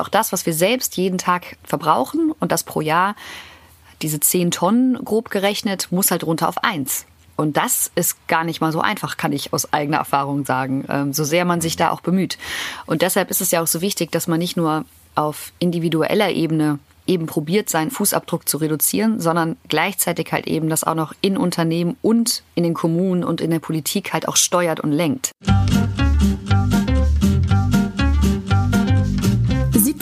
Auch das, was wir selbst jeden Tag verbrauchen und das pro Jahr, diese 10 Tonnen grob gerechnet, muss halt runter auf 1. Und das ist gar nicht mal so einfach, kann ich aus eigener Erfahrung sagen, ähm, so sehr man sich da auch bemüht. Und deshalb ist es ja auch so wichtig, dass man nicht nur auf individueller Ebene eben probiert, seinen Fußabdruck zu reduzieren, sondern gleichzeitig halt eben das auch noch in Unternehmen und in den Kommunen und in der Politik halt auch steuert und lenkt.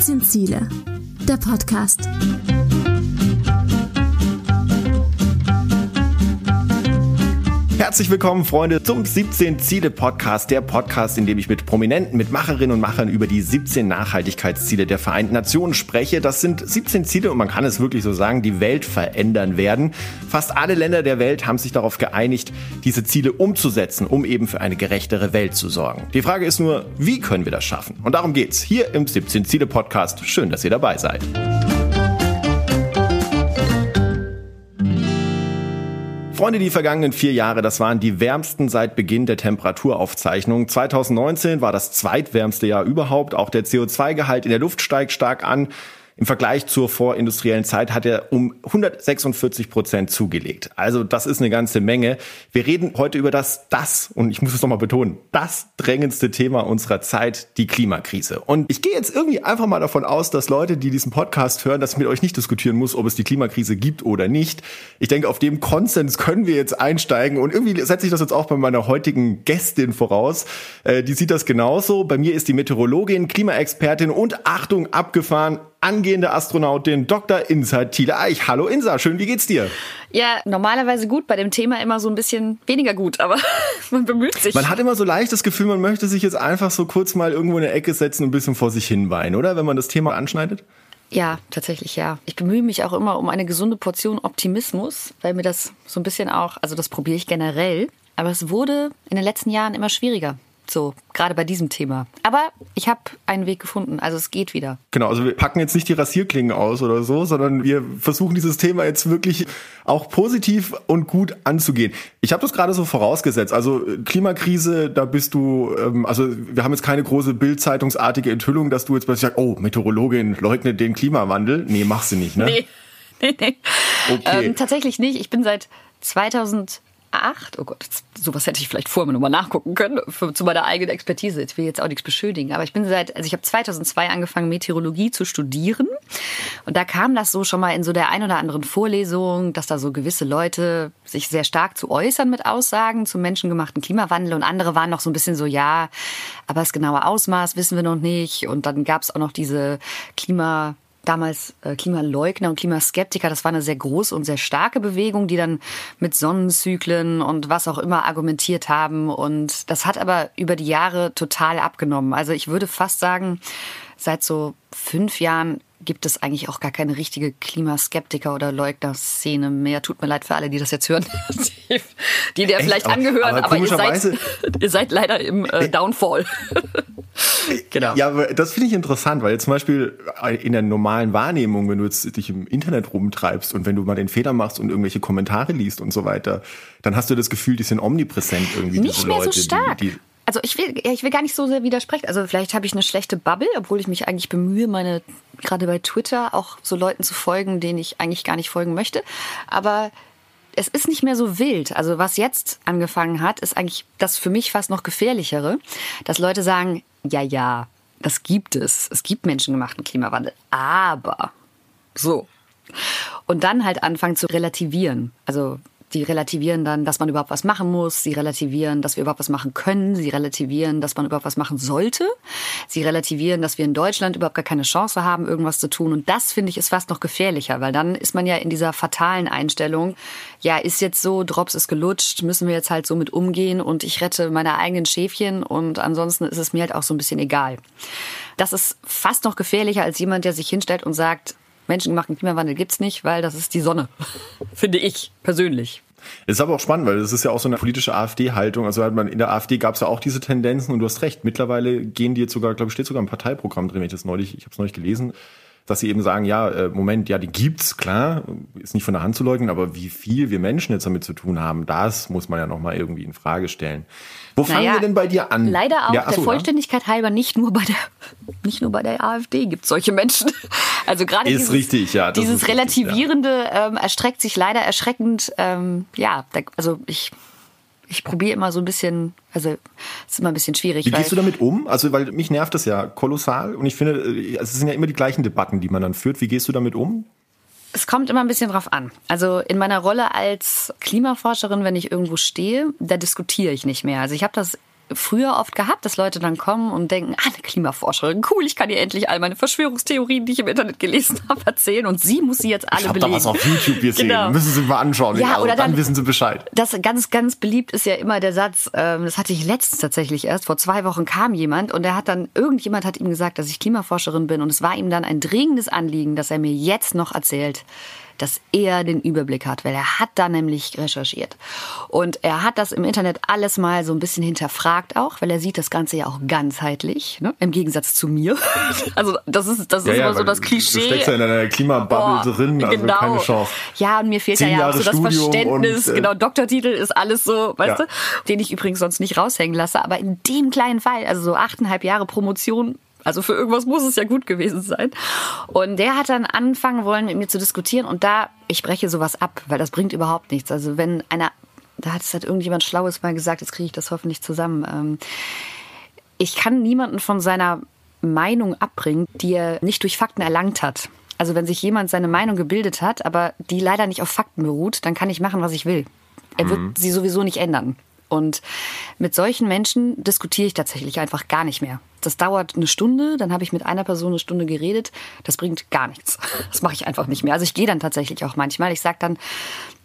17 Ziele. Der Podcast. Herzlich willkommen, Freunde, zum 17 Ziele Podcast, der Podcast, in dem ich mit Prominenten, mit Macherinnen und Machern über die 17 Nachhaltigkeitsziele der Vereinten Nationen spreche. Das sind 17 Ziele und man kann es wirklich so sagen, die Welt verändern werden. Fast alle Länder der Welt haben sich darauf geeinigt, diese Ziele umzusetzen, um eben für eine gerechtere Welt zu sorgen. Die Frage ist nur, wie können wir das schaffen? Und darum geht's hier im 17 Ziele Podcast. Schön, dass ihr dabei seid. Freunde, die vergangenen vier Jahre, das waren die wärmsten seit Beginn der Temperaturaufzeichnung. 2019 war das zweitwärmste Jahr überhaupt. Auch der CO2-Gehalt in der Luft steigt stark an. Im Vergleich zur vorindustriellen Zeit hat er um 146 Prozent zugelegt. Also das ist eine ganze Menge. Wir reden heute über das, das, und ich muss es nochmal betonen, das drängendste Thema unserer Zeit, die Klimakrise. Und ich gehe jetzt irgendwie einfach mal davon aus, dass Leute, die diesen Podcast hören, dass ich mit euch nicht diskutieren muss, ob es die Klimakrise gibt oder nicht. Ich denke, auf dem Konsens können wir jetzt einsteigen und irgendwie setze ich das jetzt auch bei meiner heutigen Gästin voraus. Äh, die sieht das genauso. Bei mir ist die Meteorologin, Klimaexpertin und Achtung abgefahren, angehende Astronautin Dr. Insa Thiele Eich. Hallo Insa, schön, wie geht's dir? Ja, normalerweise gut, bei dem Thema immer so ein bisschen weniger gut, aber man bemüht sich. Man hat immer so leicht das Gefühl, man möchte sich jetzt einfach so kurz mal irgendwo in eine Ecke setzen und ein bisschen vor sich hin weinen, oder? Wenn man das Thema anschneidet? Ja, tatsächlich ja. Ich bemühe mich auch immer um eine gesunde Portion Optimismus, weil mir das so ein bisschen auch, also das probiere ich generell, aber es wurde in den letzten Jahren immer schwieriger. So, gerade bei diesem Thema. Aber ich habe einen Weg gefunden, also es geht wieder. Genau, also wir packen jetzt nicht die Rasierklingen aus oder so, sondern wir versuchen dieses Thema jetzt wirklich auch positiv und gut anzugehen. Ich habe das gerade so vorausgesetzt. Also Klimakrise, da bist du, ähm, also wir haben jetzt keine große bildzeitungsartige Enthüllung, dass du jetzt plötzlich sagst, oh, Meteorologin leugnet den Klimawandel. Nee, machst du nicht, ne? Nee. Nee, nee. Okay. Ähm, tatsächlich nicht. Ich bin seit 2000 2008, oh Gott, sowas hätte ich vielleicht vorher nochmal nachgucken können, für, zu meiner eigenen Expertise. Ich will jetzt auch nichts beschuldigen, aber ich bin seit, also ich habe 2002 angefangen, Meteorologie zu studieren. Und da kam das so schon mal in so der ein oder anderen Vorlesung, dass da so gewisse Leute sich sehr stark zu äußern mit Aussagen zum menschengemachten Klimawandel und andere waren noch so ein bisschen so, ja, aber das genaue Ausmaß wissen wir noch nicht. Und dann gab es auch noch diese Klima damals äh, Klimaleugner und Klimaskeptiker, das war eine sehr große und sehr starke Bewegung, die dann mit Sonnenzyklen und was auch immer argumentiert haben. Und das hat aber über die Jahre total abgenommen. Also ich würde fast sagen, seit so fünf Jahren gibt es eigentlich auch gar keine richtige Klimaskeptiker oder Leugner-Szene mehr. Tut mir leid für alle, die das jetzt hören, die dir vielleicht aber, angehören, aber, aber ihr, seid, ihr seid leider im äh, Downfall. genau. Ja, aber das finde ich interessant, weil zum Beispiel in der normalen Wahrnehmung, wenn du jetzt dich im Internet rumtreibst und wenn du mal den Fehler machst und irgendwelche Kommentare liest und so weiter, dann hast du das Gefühl, die sind omnipräsent irgendwie. Nicht diese mehr Leute, so stark. Die, die also ich will, ich will gar nicht so sehr widersprechen. Also vielleicht habe ich eine schlechte Bubble, obwohl ich mich eigentlich bemühe, meine gerade bei Twitter auch so Leuten zu folgen, denen ich eigentlich gar nicht folgen möchte. Aber es ist nicht mehr so wild. Also was jetzt angefangen hat, ist eigentlich das für mich fast noch gefährlichere, dass Leute sagen, ja, ja, das gibt es. Es gibt menschengemachten Klimawandel. Aber so. Und dann halt anfangen zu relativieren. Also die relativieren dann, dass man überhaupt was machen muss. Sie relativieren, dass wir überhaupt was machen können. Sie relativieren, dass man überhaupt was machen sollte. Sie relativieren, dass wir in Deutschland überhaupt gar keine Chance haben, irgendwas zu tun. Und das finde ich ist fast noch gefährlicher, weil dann ist man ja in dieser fatalen Einstellung. Ja, ist jetzt so, Drops ist gelutscht, müssen wir jetzt halt so mit umgehen und ich rette meine eigenen Schäfchen und ansonsten ist es mir halt auch so ein bisschen egal. Das ist fast noch gefährlicher als jemand, der sich hinstellt und sagt, menschengemachten Klimawandel gibt's nicht, weil das ist die Sonne. Finde ich persönlich. Es ist aber auch spannend, weil das ist ja auch so eine politische AfD-Haltung. Also hat man in der AfD gab es ja auch diese Tendenzen und du hast recht. Mittlerweile gehen die jetzt sogar, glaube ich, steht sogar im Parteiprogramm drin, wenn ich das neulich, ich habe es neulich gelesen, dass sie eben sagen, ja, äh, Moment, ja, die gibt's, klar, ist nicht von der Hand zu leugnen, aber wie viel wir Menschen jetzt damit zu tun haben, das muss man ja nochmal irgendwie in Frage stellen. Wo fangen Naja, wir denn bei dir an? Leider auch ja, der achso, ja. Vollständigkeit halber nicht nur bei der nicht nur bei der AfD gibt es solche Menschen. Also gerade Ist dieses, richtig, ja, das dieses richtig, ja. relativierende ähm, erstreckt sich leider erschreckend. Ähm, ja, da, also ich ich probiere immer so ein bisschen, also es ist immer ein bisschen schwierig. Wie gehst du damit um? Also, weil mich nervt das ja kolossal und ich finde, äh, es sind ja immer die gleichen Debatten, die man dann führt. Wie gehst du damit um? Es kommt immer ein bisschen drauf an. Also in meiner Rolle als Klimaforscherin, wenn ich irgendwo stehe, da diskutiere ich nicht mehr. Also ich habe das früher oft gehabt, dass Leute dann kommen und denken, ah, eine Klimaforscherin, cool, ich kann ihr endlich all meine Verschwörungstheorien, die ich im Internet gelesen habe, erzählen und sie muss sie jetzt alle Ich habe da belegen. was auf YouTube gesehen. Genau. Müssen Sie mal anschauen. Ja, also, oder dann, dann- wissen Sie Bescheid. Das ganz, ganz beliebt ist ja immer der Satz, ähm, das hatte ich letztens tatsächlich erst, vor zwei Wochen kam jemand und der hat dann, irgendjemand hat ihm gesagt, dass ich Klimaforscherin bin und es war ihm dann ein dringendes Anliegen, dass er mir jetzt noch erzählt, dass er den Überblick hat, weil er hat da nämlich recherchiert. Und er hat das im Internet alles mal so ein bisschen hinterfragt auch, weil er sieht das Ganze ja auch ganzheitlich, ne? im Gegensatz zu mir. Also das ist, das ist immer so das Du Klischee. steckst ja in einer Klimabubble Boah, drin, also genau. keine Chance. Ja, und mir fehlt ja, ja auch so das Studium Verständnis. und, äh, genau, Doktortitel ist alles so, weißt Ja. du, den ich übrigens sonst nicht raushängen lasse. Aber in dem kleinen Fall, also so achteinhalb Jahre Promotion, also für irgendwas muss es ja gut gewesen sein. Und der hat dann anfangen wollen, mit mir zu diskutieren. Und da, ich breche sowas ab, weil das bringt überhaupt nichts. Also wenn einer, da hat es halt irgendjemand Schlaues mal gesagt, jetzt kriege ich das hoffentlich zusammen. Ähm, ich kann niemanden von seiner Meinung abbringen, die er nicht durch Fakten erlangt hat. Also wenn sich jemand seine Meinung gebildet hat, aber die leider nicht auf Fakten beruht, dann kann ich machen, was ich will. Er wird sie sowieso nicht ändern. Und mit solchen Menschen diskutiere ich tatsächlich einfach gar nicht mehr. Das dauert eine Stunde, dann habe ich mit einer Person eine Stunde geredet. Das bringt gar nichts. Das mache ich einfach nicht mehr. Also ich gehe dann tatsächlich auch manchmal. Ich sage dann,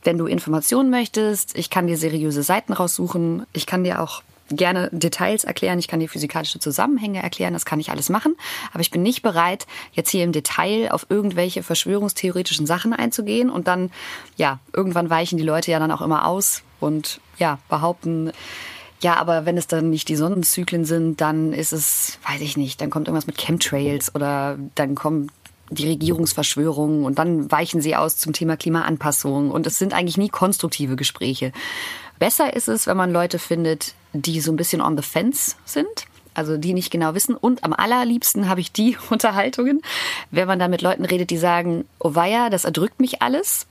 wenn du Informationen möchtest, ich kann dir seriöse Seiten raussuchen. Ich kann dir auch gerne Details erklären, ich kann dir physikalische Zusammenhänge erklären, das kann ich alles machen, aber ich bin nicht bereit, jetzt hier im Detail auf irgendwelche verschwörungstheoretischen Sachen einzugehen und dann, ja, irgendwann weichen die Leute ja dann auch immer aus und ja, behaupten, ja, aber wenn es dann nicht die Sonnenzyklen sind, dann ist es, weiß ich nicht, dann kommt irgendwas mit Chemtrails oder dann kommt die Regierungsverschwörung und dann weichen sie aus zum Thema Klimaanpassung und es sind eigentlich nie konstruktive Gespräche. Besser ist es, wenn man Leute findet, die so ein bisschen on the fence sind, also die nicht genau wissen. Und am allerliebsten habe ich die Unterhaltungen, wenn man da mit Leuten redet, die sagen, oh weia, das erdrückt mich alles.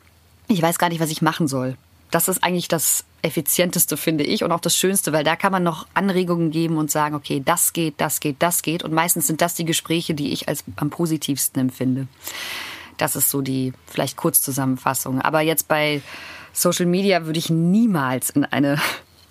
Ich weiß gar nicht, was ich machen soll. Das ist eigentlich das effizienteste, finde ich, und auch das Schönste, weil da kann man noch Anregungen geben und sagen, okay, das geht, das geht, das geht. Und meistens sind das die Gespräche, die ich als am positivsten empfinde. Das ist so die vielleicht Kurzzusammenfassung. Aber jetzt bei Social Media würde ich niemals in eine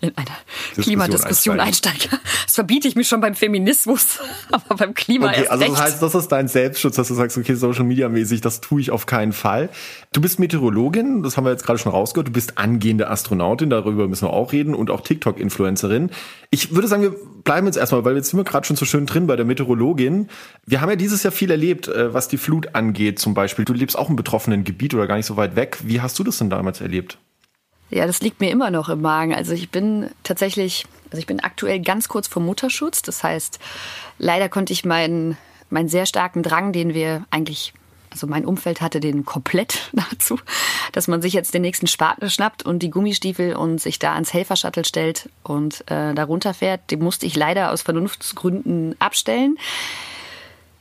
in eine Klimadiskussion einsteigen. Das verbiete ich mir schon beim Feminismus, aber beim Klima Okay, erst also recht. das heißt, das ist dein Selbstschutz, dass du sagst, okay, Social Media mäßig, das tue ich auf keinen Fall. Du bist Meteorologin, das haben wir jetzt gerade schon rausgehört. Du bist angehende Astronautin, darüber müssen wir auch reden und auch TikTok-Influencerin. Ich würde sagen, wir bleiben jetzt erstmal, weil jetzt sind wir gerade schon so schön drin bei der Meteorologin. Wir haben ja dieses Jahr viel erlebt, äh, was die Flut angeht zum Beispiel. Du lebst auch im betroffenen Gebiet oder gar nicht so weit weg. Wie hast du das denn damals erlebt? Ja, das liegt mir immer noch im Magen. Also ich bin tatsächlich, also ich bin aktuell ganz kurz vor Mutterschutz. Das heißt, leider konnte ich meinen, meinen sehr starken Drang, den wir eigentlich, also mein Umfeld hatte den komplett nahezu, dass man sich jetzt den nächsten Spaten schnappt und die Gummistiefel und sich da ans Helfershuttle stellt und äh, da runterfährt. Den musste ich leider aus Vernunftsgründen abstellen.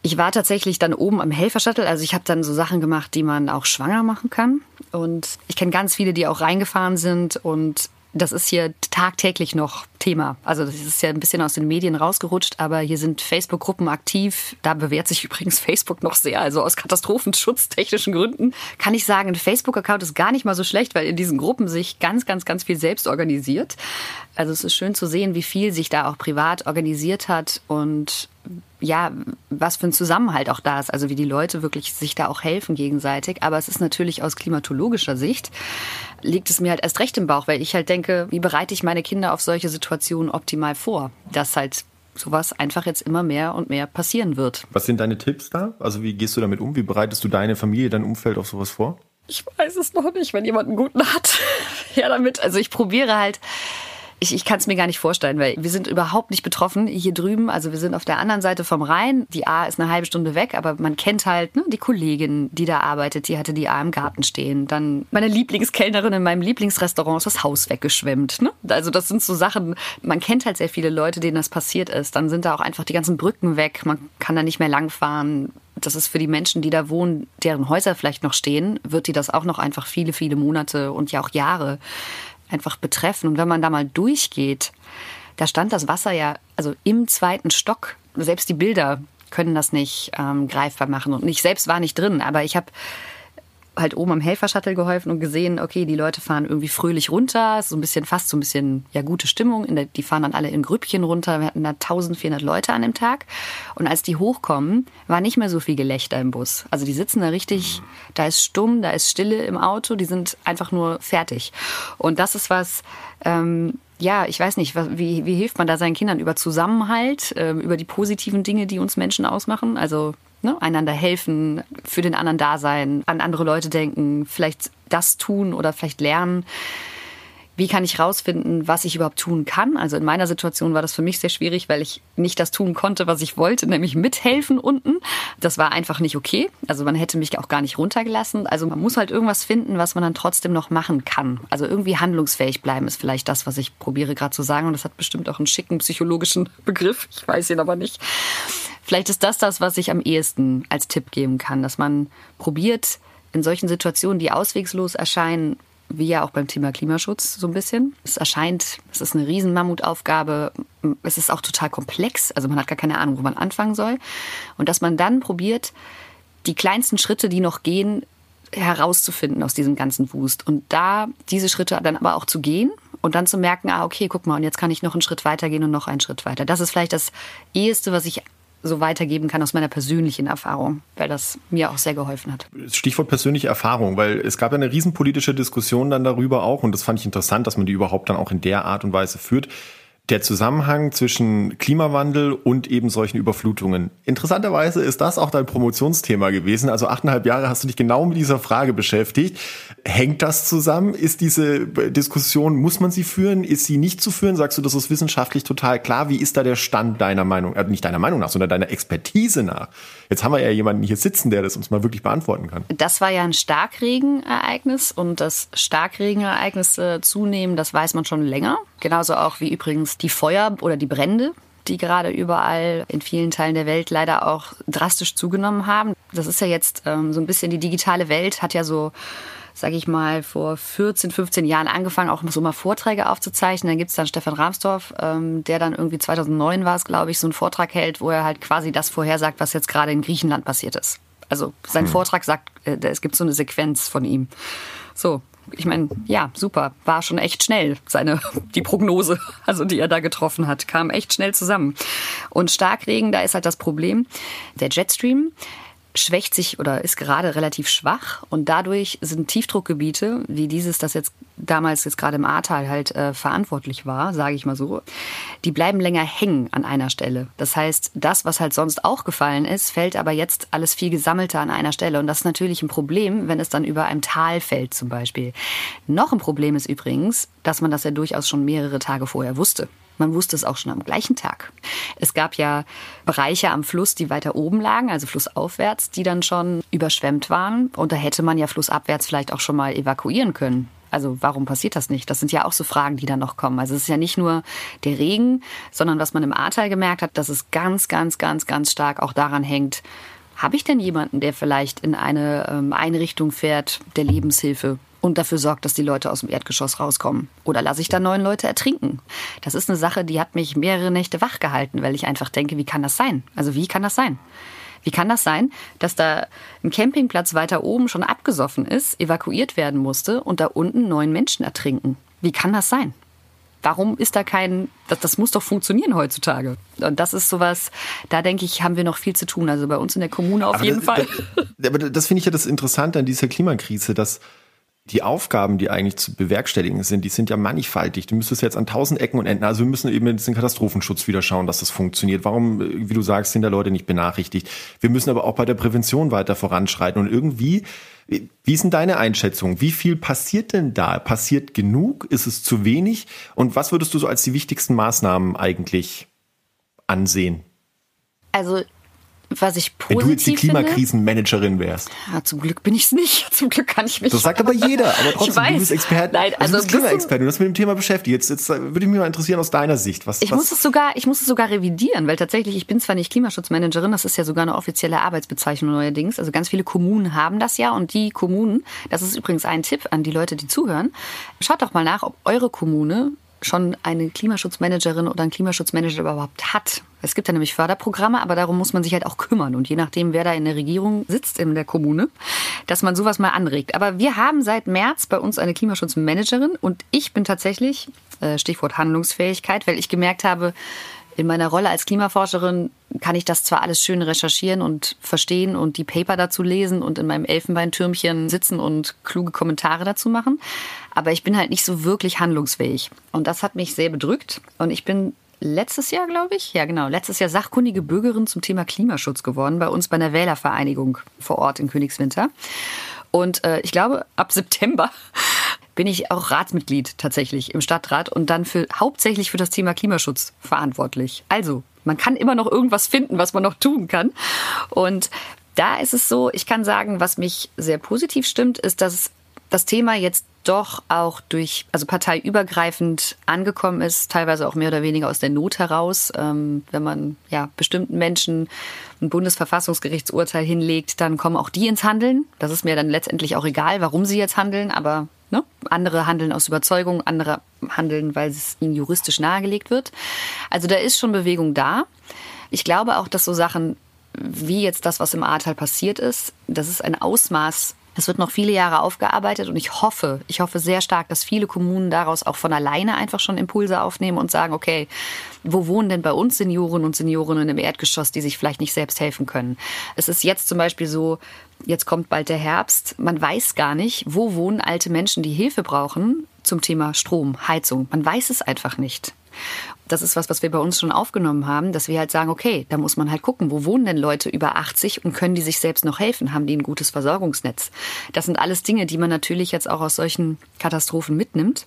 Ich war tatsächlich dann oben am Helfershuttle, also ich habe dann so Sachen gemacht, die man auch schwanger machen kann. Und ich kenne ganz viele, die auch reingefahren sind und das ist hier tagtäglich noch Thema. Also das ist ja ein bisschen aus den Medien rausgerutscht, aber hier sind Facebook-Gruppen aktiv. Da bewährt sich übrigens Facebook noch sehr. Also aus katastrophenschutztechnischen Gründen kann ich sagen, ein Facebook-Account ist gar nicht mal so schlecht, weil in diesen Gruppen sich ganz, ganz, ganz viel selbst organisiert. Also es ist schön zu sehen, wie viel sich da auch privat organisiert hat und ja, was für ein Zusammenhalt auch da ist, also wie die Leute wirklich sich da auch helfen gegenseitig. Aber es ist natürlich aus klimatologischer Sicht, liegt es mir halt erst recht im Bauch, weil ich halt denke, wie bereite ich meine Kinder auf solche Situationen optimal vor, dass halt sowas einfach jetzt immer mehr und mehr passieren wird. Was sind deine Tipps da? Also wie gehst du damit um? Wie bereitest du deine Familie, dein Umfeld auf sowas vor? Ich weiß es noch nicht, wenn jemand einen guten hat. ja, damit. Also ich probiere halt Ich, ich kann es mir gar nicht vorstellen, weil wir sind überhaupt nicht betroffen hier drüben. Also wir sind auf der anderen Seite vom Rhein. Die A ist eine halbe Stunde weg, aber man kennt halt ne, die Kollegin, die da arbeitet. Die hatte die A im Garten stehen. Dann meine Lieblingskellnerin in meinem Lieblingsrestaurant ist das Haus weggeschwemmt. Ne? Also das sind so Sachen, man kennt halt sehr viele Leute, denen das passiert ist. Dann sind da auch einfach die ganzen Brücken weg. Man kann da nicht mehr langfahren. Das ist für die Menschen, die da wohnen, deren Häuser vielleicht noch stehen, wird die das auch noch einfach viele, viele Monate und ja auch Jahre einfach betreffen. Und wenn man da mal durchgeht, da stand das Wasser ja also im zweiten Stock. Selbst die Bilder können das nicht ähm, greifbar machen. Und ich selbst war nicht drin, aber ich habe halt oben am Helfershuttle geholfen und gesehen, okay, die Leute fahren irgendwie fröhlich runter, so ein bisschen fast so ein bisschen ja gute Stimmung. Der, die fahren dann alle in Grüppchen runter. Wir hatten da 1400 Leute an dem Tag und als die hochkommen, war nicht mehr so viel Gelächter im Bus. Also die sitzen da richtig, da ist stumm, da ist Stille im Auto, die sind einfach nur fertig. Und das ist was. Ähm, ja, ich weiß nicht, wie, wie hilft man da seinen Kindern über Zusammenhalt, äh, über die positiven Dinge, die uns Menschen ausmachen? Also Ne? Einander helfen, für den anderen da sein, an andere Leute denken, vielleicht das tun oder vielleicht lernen. Wie kann ich rausfinden, was ich überhaupt tun kann? Also in meiner Situation war das für mich sehr schwierig, weil ich nicht das tun konnte, was ich wollte, nämlich mithelfen unten. Das war einfach nicht okay. Also man hätte mich auch gar nicht runtergelassen. Also man muss halt irgendwas finden, was man dann trotzdem noch machen kann. Also irgendwie handlungsfähig bleiben ist vielleicht das, was ich probiere gerade zu sagen. Und das hat bestimmt auch einen schicken psychologischen Begriff. Ich weiß ihn aber nicht. Vielleicht ist das das, was ich am ehesten als Tipp geben kann, dass man probiert, in solchen Situationen, die auswegslos erscheinen, wie ja auch beim Thema Klimaschutz so ein bisschen. Es erscheint, es ist eine riesen Mammutaufgabe. Es ist auch total komplex. Also man hat gar keine Ahnung, wo man anfangen soll. Und dass man dann probiert, die kleinsten Schritte, die noch gehen, herauszufinden aus diesem ganzen Wust. Und da diese Schritte dann aber auch zu gehen und dann zu merken, ah, okay, guck mal, und jetzt kann ich noch einen Schritt weiter gehen und noch einen Schritt weiter. Das ist vielleicht das eheste, was ich so weitergeben kann aus meiner persönlichen Erfahrung, weil das mir auch sehr geholfen hat. Stichwort persönliche Erfahrung, weil es gab ja eine riesenpolitische Diskussion dann darüber auch und das fand ich interessant, dass man die überhaupt dann auch in der Art und Weise führt der Zusammenhang zwischen Klimawandel und eben solchen Überflutungen. Interessanterweise ist das auch dein Promotionsthema gewesen. Also achteinhalb Jahre hast du dich genau mit dieser Frage beschäftigt. Hängt das zusammen? Ist diese Diskussion, muss man sie führen? Ist sie nicht zu führen? Sagst du, das ist wissenschaftlich total klar? Wie ist da der Stand deiner Meinung, äh, nicht deiner Meinung nach, sondern deiner Expertise nach? Jetzt haben wir ja jemanden hier sitzen, der das uns mal wirklich beantworten kann. Das war ja ein Starkregenereignis und das Starkregenereignisse zunehmen, das weiß man schon länger. Genauso auch wie übrigens die Feuer oder die Brände, die gerade überall in vielen Teilen der Welt leider auch drastisch zugenommen haben. Das ist ja jetzt ähm, so ein bisschen die digitale Welt, hat ja so sage ich mal, vor 14, 15 Jahren angefangen, auch so mal Vorträge aufzuzeichnen. Dann gibt's dann Stefan Rahmsdorf, ähm, der dann irgendwie 2009 war es, glaube ich, so einen Vortrag hält, wo er halt quasi das vorhersagt, was jetzt gerade in Griechenland passiert ist. Also sein hm. Vortrag sagt, äh, es gibt so eine Sequenz von ihm. So, ich meine, ja, super, war schon echt schnell seine die Prognose, also die er da getroffen hat, kam echt schnell zusammen. Und Starkregen, da ist halt das Problem, der Jetstream schwächt sich oder ist gerade relativ schwach und dadurch sind Tiefdruckgebiete, wie dieses, das jetzt damals jetzt gerade im Ahrtal halt äh, verantwortlich war, sage ich mal so, die bleiben länger hängen an einer Stelle. Das heißt, das, was halt sonst auch gefallen ist, fällt aber jetzt alles viel gesammelter an einer Stelle und das ist natürlich ein Problem, wenn es dann über einem Tal fällt zum Beispiel. Noch ein Problem ist übrigens, dass man das ja durchaus schon mehrere Tage vorher wusste. Man wusste es auch schon am gleichen Tag. Es gab ja Bereiche am Fluss, die weiter oben lagen, also flussaufwärts, die dann schon überschwemmt waren. Und da hätte man ja flussabwärts vielleicht auch schon mal evakuieren können. Also warum passiert das nicht? Das sind ja auch so Fragen, die dann noch kommen. Also es ist ja nicht nur der Regen, sondern was man im Ahrtal gemerkt hat, dass es ganz, ganz, ganz, ganz stark auch daran hängt, habe ich denn jemanden, der vielleicht in eine ähm, Einrichtung fährt der Lebenshilfe und dafür sorgt, dass die Leute aus dem Erdgeschoss rauskommen. Oder lasse ich da neun Leute ertrinken? Das ist eine Sache, die hat mich mehrere Nächte wach gehalten, weil ich einfach denke, wie kann das sein? Also wie kann das sein? Wie kann das sein, dass da ein Campingplatz weiter oben schon abgesoffen ist, evakuiert werden musste und da unten neun Menschen ertrinken? Wie kann das sein? Warum ist da kein, das, das muss doch funktionieren heutzutage. Und das ist sowas, da denke ich, haben wir noch viel zu tun. Also bei uns in der Kommune auf aber jeden das, Fall. Aber das finde ich ja das Interessante an dieser Klimakrise, dass die Aufgaben, die eigentlich zu bewerkstelligen sind, die sind ja mannigfaltig. Du müsstest jetzt an tausend Ecken und Enden, also wir müssen eben jetzt den Katastrophenschutz wieder schauen, dass das funktioniert. Warum, wie du sagst, sind da Leute nicht benachrichtigt? Wir müssen aber auch bei der Prävention weiter voranschreiten und irgendwie, wie denn deine Einschätzung? Wie viel passiert denn da? Passiert genug? Ist es zu wenig? Und was würdest du so als die wichtigsten Maßnahmen eigentlich ansehen? Also was ich positiv Wenn du jetzt die Klimakrisenmanagerin wärst. Ja, zum Glück bin ich es nicht. Zum Glück kann ich mich. Das sagt aber jeder. Aber trotzdem, du bist Experte. Nein, also, du bist Klimaexperte. Du hast mit dem Thema beschäftigt. Jetzt, jetzt würde ich mich mal interessieren aus deiner Sicht. Was, ich was muss es sogar, ich muss es sogar revidieren, weil tatsächlich, ich bin zwar nicht Klimaschutzmanagerin, das ist ja sogar eine offizielle Arbeitsbezeichnung neuerdings. Also ganz viele Kommunen haben das ja und die Kommunen, das ist übrigens ein Tipp an die Leute, die zuhören. Schaut doch mal nach, ob eure Kommune schon eine Klimaschutzmanagerin oder einen Klimaschutzmanager überhaupt hat. Es gibt ja nämlich Förderprogramme, aber darum muss man sich halt auch kümmern. Und je nachdem, wer da in der Regierung sitzt in der Kommune, dass man sowas mal anregt. Aber wir haben seit März bei uns eine Klimaschutzmanagerin und ich bin tatsächlich, äh, Stichwort Handlungsfähigkeit, weil ich gemerkt habe, in meiner Rolle als Klimaforscherin kann ich das zwar alles schön recherchieren und verstehen und die Paper dazu lesen und in meinem Elfenbeintürmchen sitzen und kluge Kommentare dazu machen, aber ich bin halt nicht so wirklich handlungsfähig. Und das hat mich sehr bedrückt. Und ich bin letztes Jahr, glaube ich, ja genau, letztes Jahr sachkundige Bürgerin zum Thema Klimaschutz geworden, bei uns bei einer Wählervereinigung vor Ort in Königswinter. Und äh, ich glaube, ab September bin ich auch Ratsmitglied tatsächlich im Stadtrat und dann für hauptsächlich für das Thema Klimaschutz verantwortlich. Also, man kann immer noch irgendwas finden, was man noch tun kann. Und da ist es so, ich kann sagen, was mich sehr positiv stimmt, ist, dass das Thema jetzt doch auch durch, also parteiübergreifend angekommen ist, teilweise auch mehr oder weniger aus der Not heraus. Ähm, wenn man ja bestimmten Menschen ein Bundesverfassungsgerichtsurteil hinlegt, dann kommen auch die ins Handeln. Das ist mir dann letztendlich auch egal, warum sie jetzt handeln, aber Ne? Andere handeln aus Überzeugung, andere handeln, weil es ihnen juristisch nahegelegt wird. Also da ist schon Bewegung da. Ich glaube auch, dass so Sachen wie jetzt das, was im Ahrtal passiert ist, das ist ein Ausmaß es wird noch viele Jahre aufgearbeitet und ich hoffe, ich hoffe sehr stark, dass viele Kommunen daraus auch von alleine einfach schon Impulse aufnehmen und sagen, okay, wo wohnen denn bei uns Senioren und Seniorinnen im Erdgeschoss, die sich vielleicht nicht selbst helfen können? Es ist jetzt zum Beispiel so, jetzt kommt bald der Herbst, man weiß gar nicht, wo wohnen alte Menschen, die Hilfe brauchen zum Thema Strom, Heizung. Man weiß es einfach nicht das ist was, was wir bei uns schon aufgenommen haben, dass wir halt sagen, okay, da muss man halt gucken, wo wohnen denn Leute über 80 und können die sich selbst noch helfen? Haben die ein gutes Versorgungsnetz? Das sind alles Dinge, die man natürlich jetzt auch aus solchen Katastrophen mitnimmt.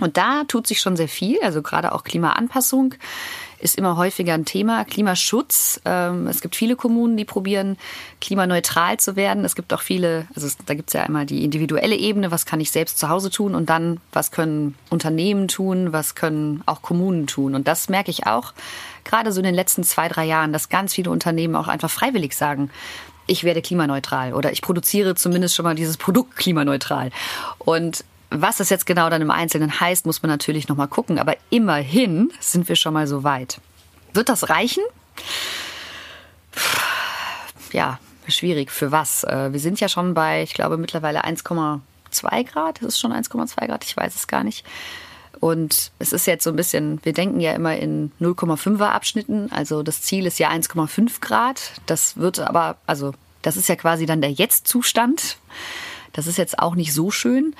Und da tut sich schon sehr viel, also gerade auch Klimaanpassung ist immer häufiger ein Thema. Klimaschutz. Ähm, es gibt viele Kommunen, die probieren, klimaneutral zu werden. Es gibt auch viele, also da gibt es ja einmal die individuelle Ebene, was kann ich selbst zu Hause tun und dann, was können Unternehmen tun, was können auch Kommunen tun. Und das merke ich auch gerade so in den letzten zwei, drei Jahren, dass ganz viele Unternehmen auch einfach freiwillig sagen, ich werde klimaneutral oder ich produziere zumindest schon mal dieses Produkt klimaneutral. Und was das jetzt genau dann im Einzelnen heißt, muss man natürlich noch mal gucken. Aber immerhin sind wir schon mal so weit. Wird das reichen? Ja, schwierig. Für was? Äh, wir sind ja schon bei, ich glaube, mittlerweile 1,2 Grad. Ist schon 1,2 Grad, ich weiß es gar nicht. Und es ist jetzt so ein bisschen, wir denken ja immer in 0,5er Abschnitten. Also das Ziel ist ja 1,5 Grad. Das wird aber, also das ist ja quasi dann der Jetzt-Zustand. Das ist jetzt auch nicht so schön.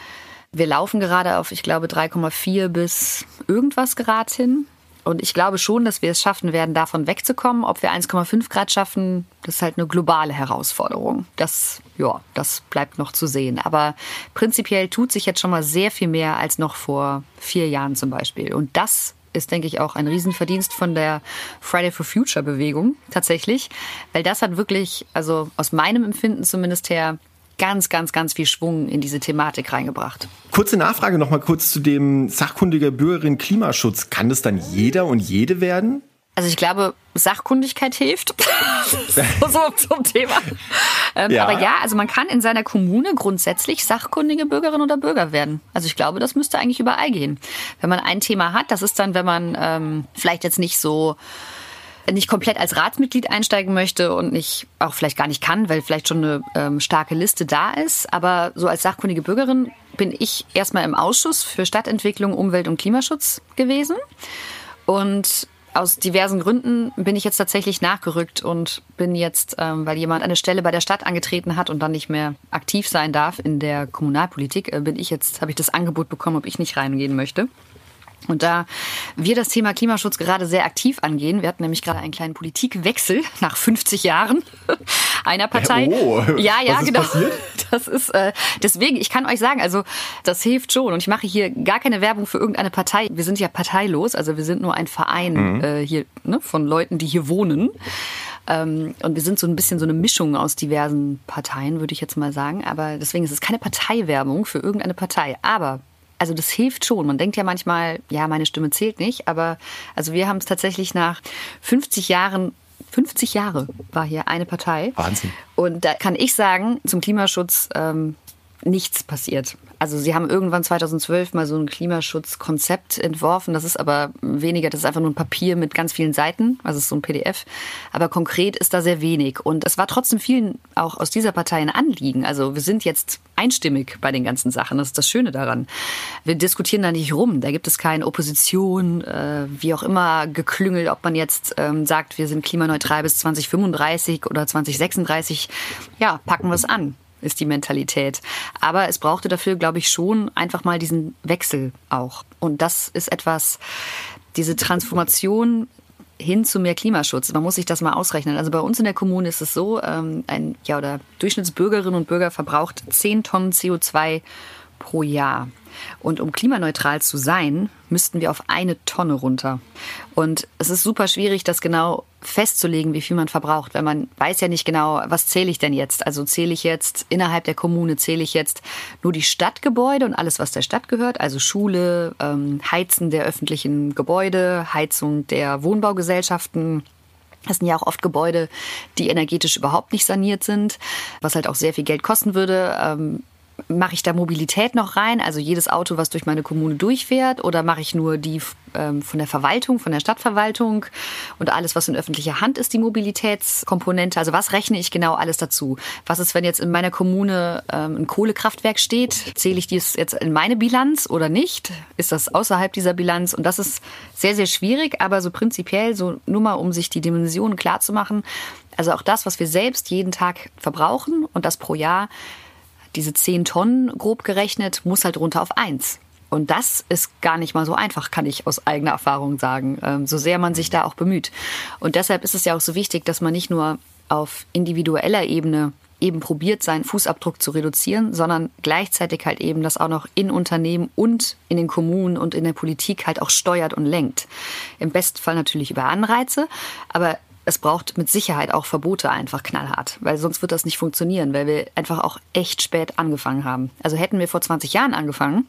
Wir laufen gerade auf, ich glaube, 3,4 bis irgendwas Grad hin. Und ich glaube schon, dass wir es schaffen werden, davon wegzukommen. Ob wir 1,5 Grad schaffen, das ist halt eine globale Herausforderung. Das, ja, das bleibt noch zu sehen. Aber prinzipiell tut sich jetzt schon mal sehr viel mehr als noch vor vier Jahren zum Beispiel. Und das ist, denke ich, auch ein Riesenverdienst von der Friday for Future Bewegung tatsächlich. Weil das hat wirklich, also aus meinem Empfinden zumindest her, ganz, ganz, ganz viel Schwung in diese Thematik reingebracht. Kurze Nachfrage noch mal kurz zu dem sachkundiger Bürgerin Klimaschutz. Kann das dann jeder und jede werden? Also ich glaube, Sachkundigkeit hilft. so zum Thema. Ähm, ja. Aber ja, also man kann in seiner Kommune grundsätzlich sachkundige Bürgerin oder Bürger werden. Also ich glaube, das müsste eigentlich überall gehen. Wenn man ein Thema hat, das ist dann, wenn man ähm, vielleicht jetzt nicht so nicht komplett als Ratsmitglied einsteigen möchte und nicht auch vielleicht gar nicht kann, weil vielleicht schon eine ähm, starke Liste da ist. Aber so als sachkundige Bürgerin bin ich erstmal im Ausschuss für Stadtentwicklung, Umwelt und Klimaschutz gewesen. Und aus diversen Gründen bin ich jetzt tatsächlich nachgerückt und bin jetzt, ähm, weil jemand eine Stelle bei der Stadt angetreten hat und dann nicht mehr aktiv sein darf in der Kommunalpolitik, äh, bin ich jetzt, habe ich das Angebot bekommen, ob ich nicht reingehen möchte. Und da wir das Thema Klimaschutz gerade sehr aktiv angehen, wir hatten nämlich gerade einen kleinen Politikwechsel nach 50 Jahren einer Partei. Oh, ja, ja, was ist genau. passiert? Das ist äh, deswegen, ich kann euch sagen, also das hilft schon. Und ich mache hier gar keine Werbung für irgendeine Partei. Wir sind ja parteilos, also wir sind nur ein Verein Mhm. äh, hier ne, von Leuten, die hier wohnen. Ähm, und wir sind so ein bisschen so eine Mischung aus diversen Parteien, würde ich jetzt mal sagen. Aber deswegen ist es keine Parteiwerbung für irgendeine Partei. Aber also das hilft schon. Man denkt ja manchmal, ja, meine Stimme zählt nicht, aber also wir haben es tatsächlich nach 50 Jahren 50 Jahre war hier eine Partei. Wahnsinn. Und da kann ich sagen, zum Klimaschutz ähm, nichts passiert. Also sie haben irgendwann 2012 mal so ein Klimaschutzkonzept entworfen. Das ist aber weniger, das ist einfach nur ein Papier mit ganz vielen Seiten. Also es ist so ein PDF. Aber konkret ist da sehr wenig. Und es war trotzdem vielen auch aus dieser Partei ein Anliegen. Also wir sind jetzt einstimmig bei den ganzen Sachen. Das ist das Schöne daran. Wir diskutieren da nicht rum. Da gibt es keine Opposition, äh, wie auch immer geklüngelt, ob man jetzt ähm, sagt, wir sind klimaneutral bis 2035 oder 2036. Ja, packen wir es an ist die Mentalität. Aber es brauchte dafür, glaube ich, schon einfach mal diesen Wechsel auch. Und das ist etwas, diese Transformation hin zu mehr Klimaschutz. Man muss sich das mal ausrechnen. Also bei uns in der Kommune ist es so, ähm, ein ja oder Durchschnittsbürgerinnen und Bürger verbraucht 10 Tonnen CO2 pro Jahr. Und um klimaneutral zu sein, müssten wir auf eine Tonne runter. Und es ist super schwierig, das genau festzulegen, wie viel man verbraucht, weil man weiß ja nicht genau, was zähle ich denn jetzt? Also zähle ich jetzt innerhalb der Kommune, zähle ich jetzt nur die Stadtgebäude und alles, was der Stadt gehört, also Schule, ähm, Heizen der öffentlichen Gebäude, Heizung der Wohnbaugesellschaften, das sind ja auch oft Gebäude, die energetisch überhaupt nicht saniert sind, was halt auch sehr viel Geld kosten würde. Mache ich da Mobilität noch rein, also jedes Auto, was durch meine Kommune durchfährt, oder mache ich nur die ähm, von der Verwaltung, von der Stadtverwaltung und alles, was in öffentlicher Hand ist, die Mobilitätskomponente? Also was rechne ich genau alles dazu? Was ist, wenn jetzt in meiner Kommune ähm, ein Kohlekraftwerk steht? Zähle ich dies jetzt in meine Bilanz oder nicht? Ist das außerhalb dieser Bilanz? Und das ist sehr, sehr schwierig, aber so prinzipiell, so nur mal, um sich die Dimensionen klar zu machen. Also auch das, was wir selbst jeden Tag verbrauchen und das pro Jahr, diese 10 Tonnen grob gerechnet, muss halt runter auf 1. Und das ist gar nicht mal so einfach, kann ich aus eigener Erfahrung sagen, ähm, so sehr man sich da auch bemüht. Und deshalb ist es ja auch so wichtig, dass man nicht nur auf individueller Ebene eben probiert, seinen Fußabdruck zu reduzieren, sondern gleichzeitig halt eben das auch noch in Unternehmen und in den Kommunen und in der Politik halt auch steuert und lenkt. Im besten Fall natürlich über Anreize, aber es braucht mit Sicherheit auch Verbote einfach knallhart, weil sonst wird das nicht funktionieren, weil wir einfach auch echt spät angefangen haben. Also hätten wir vor 20 Jahren angefangen,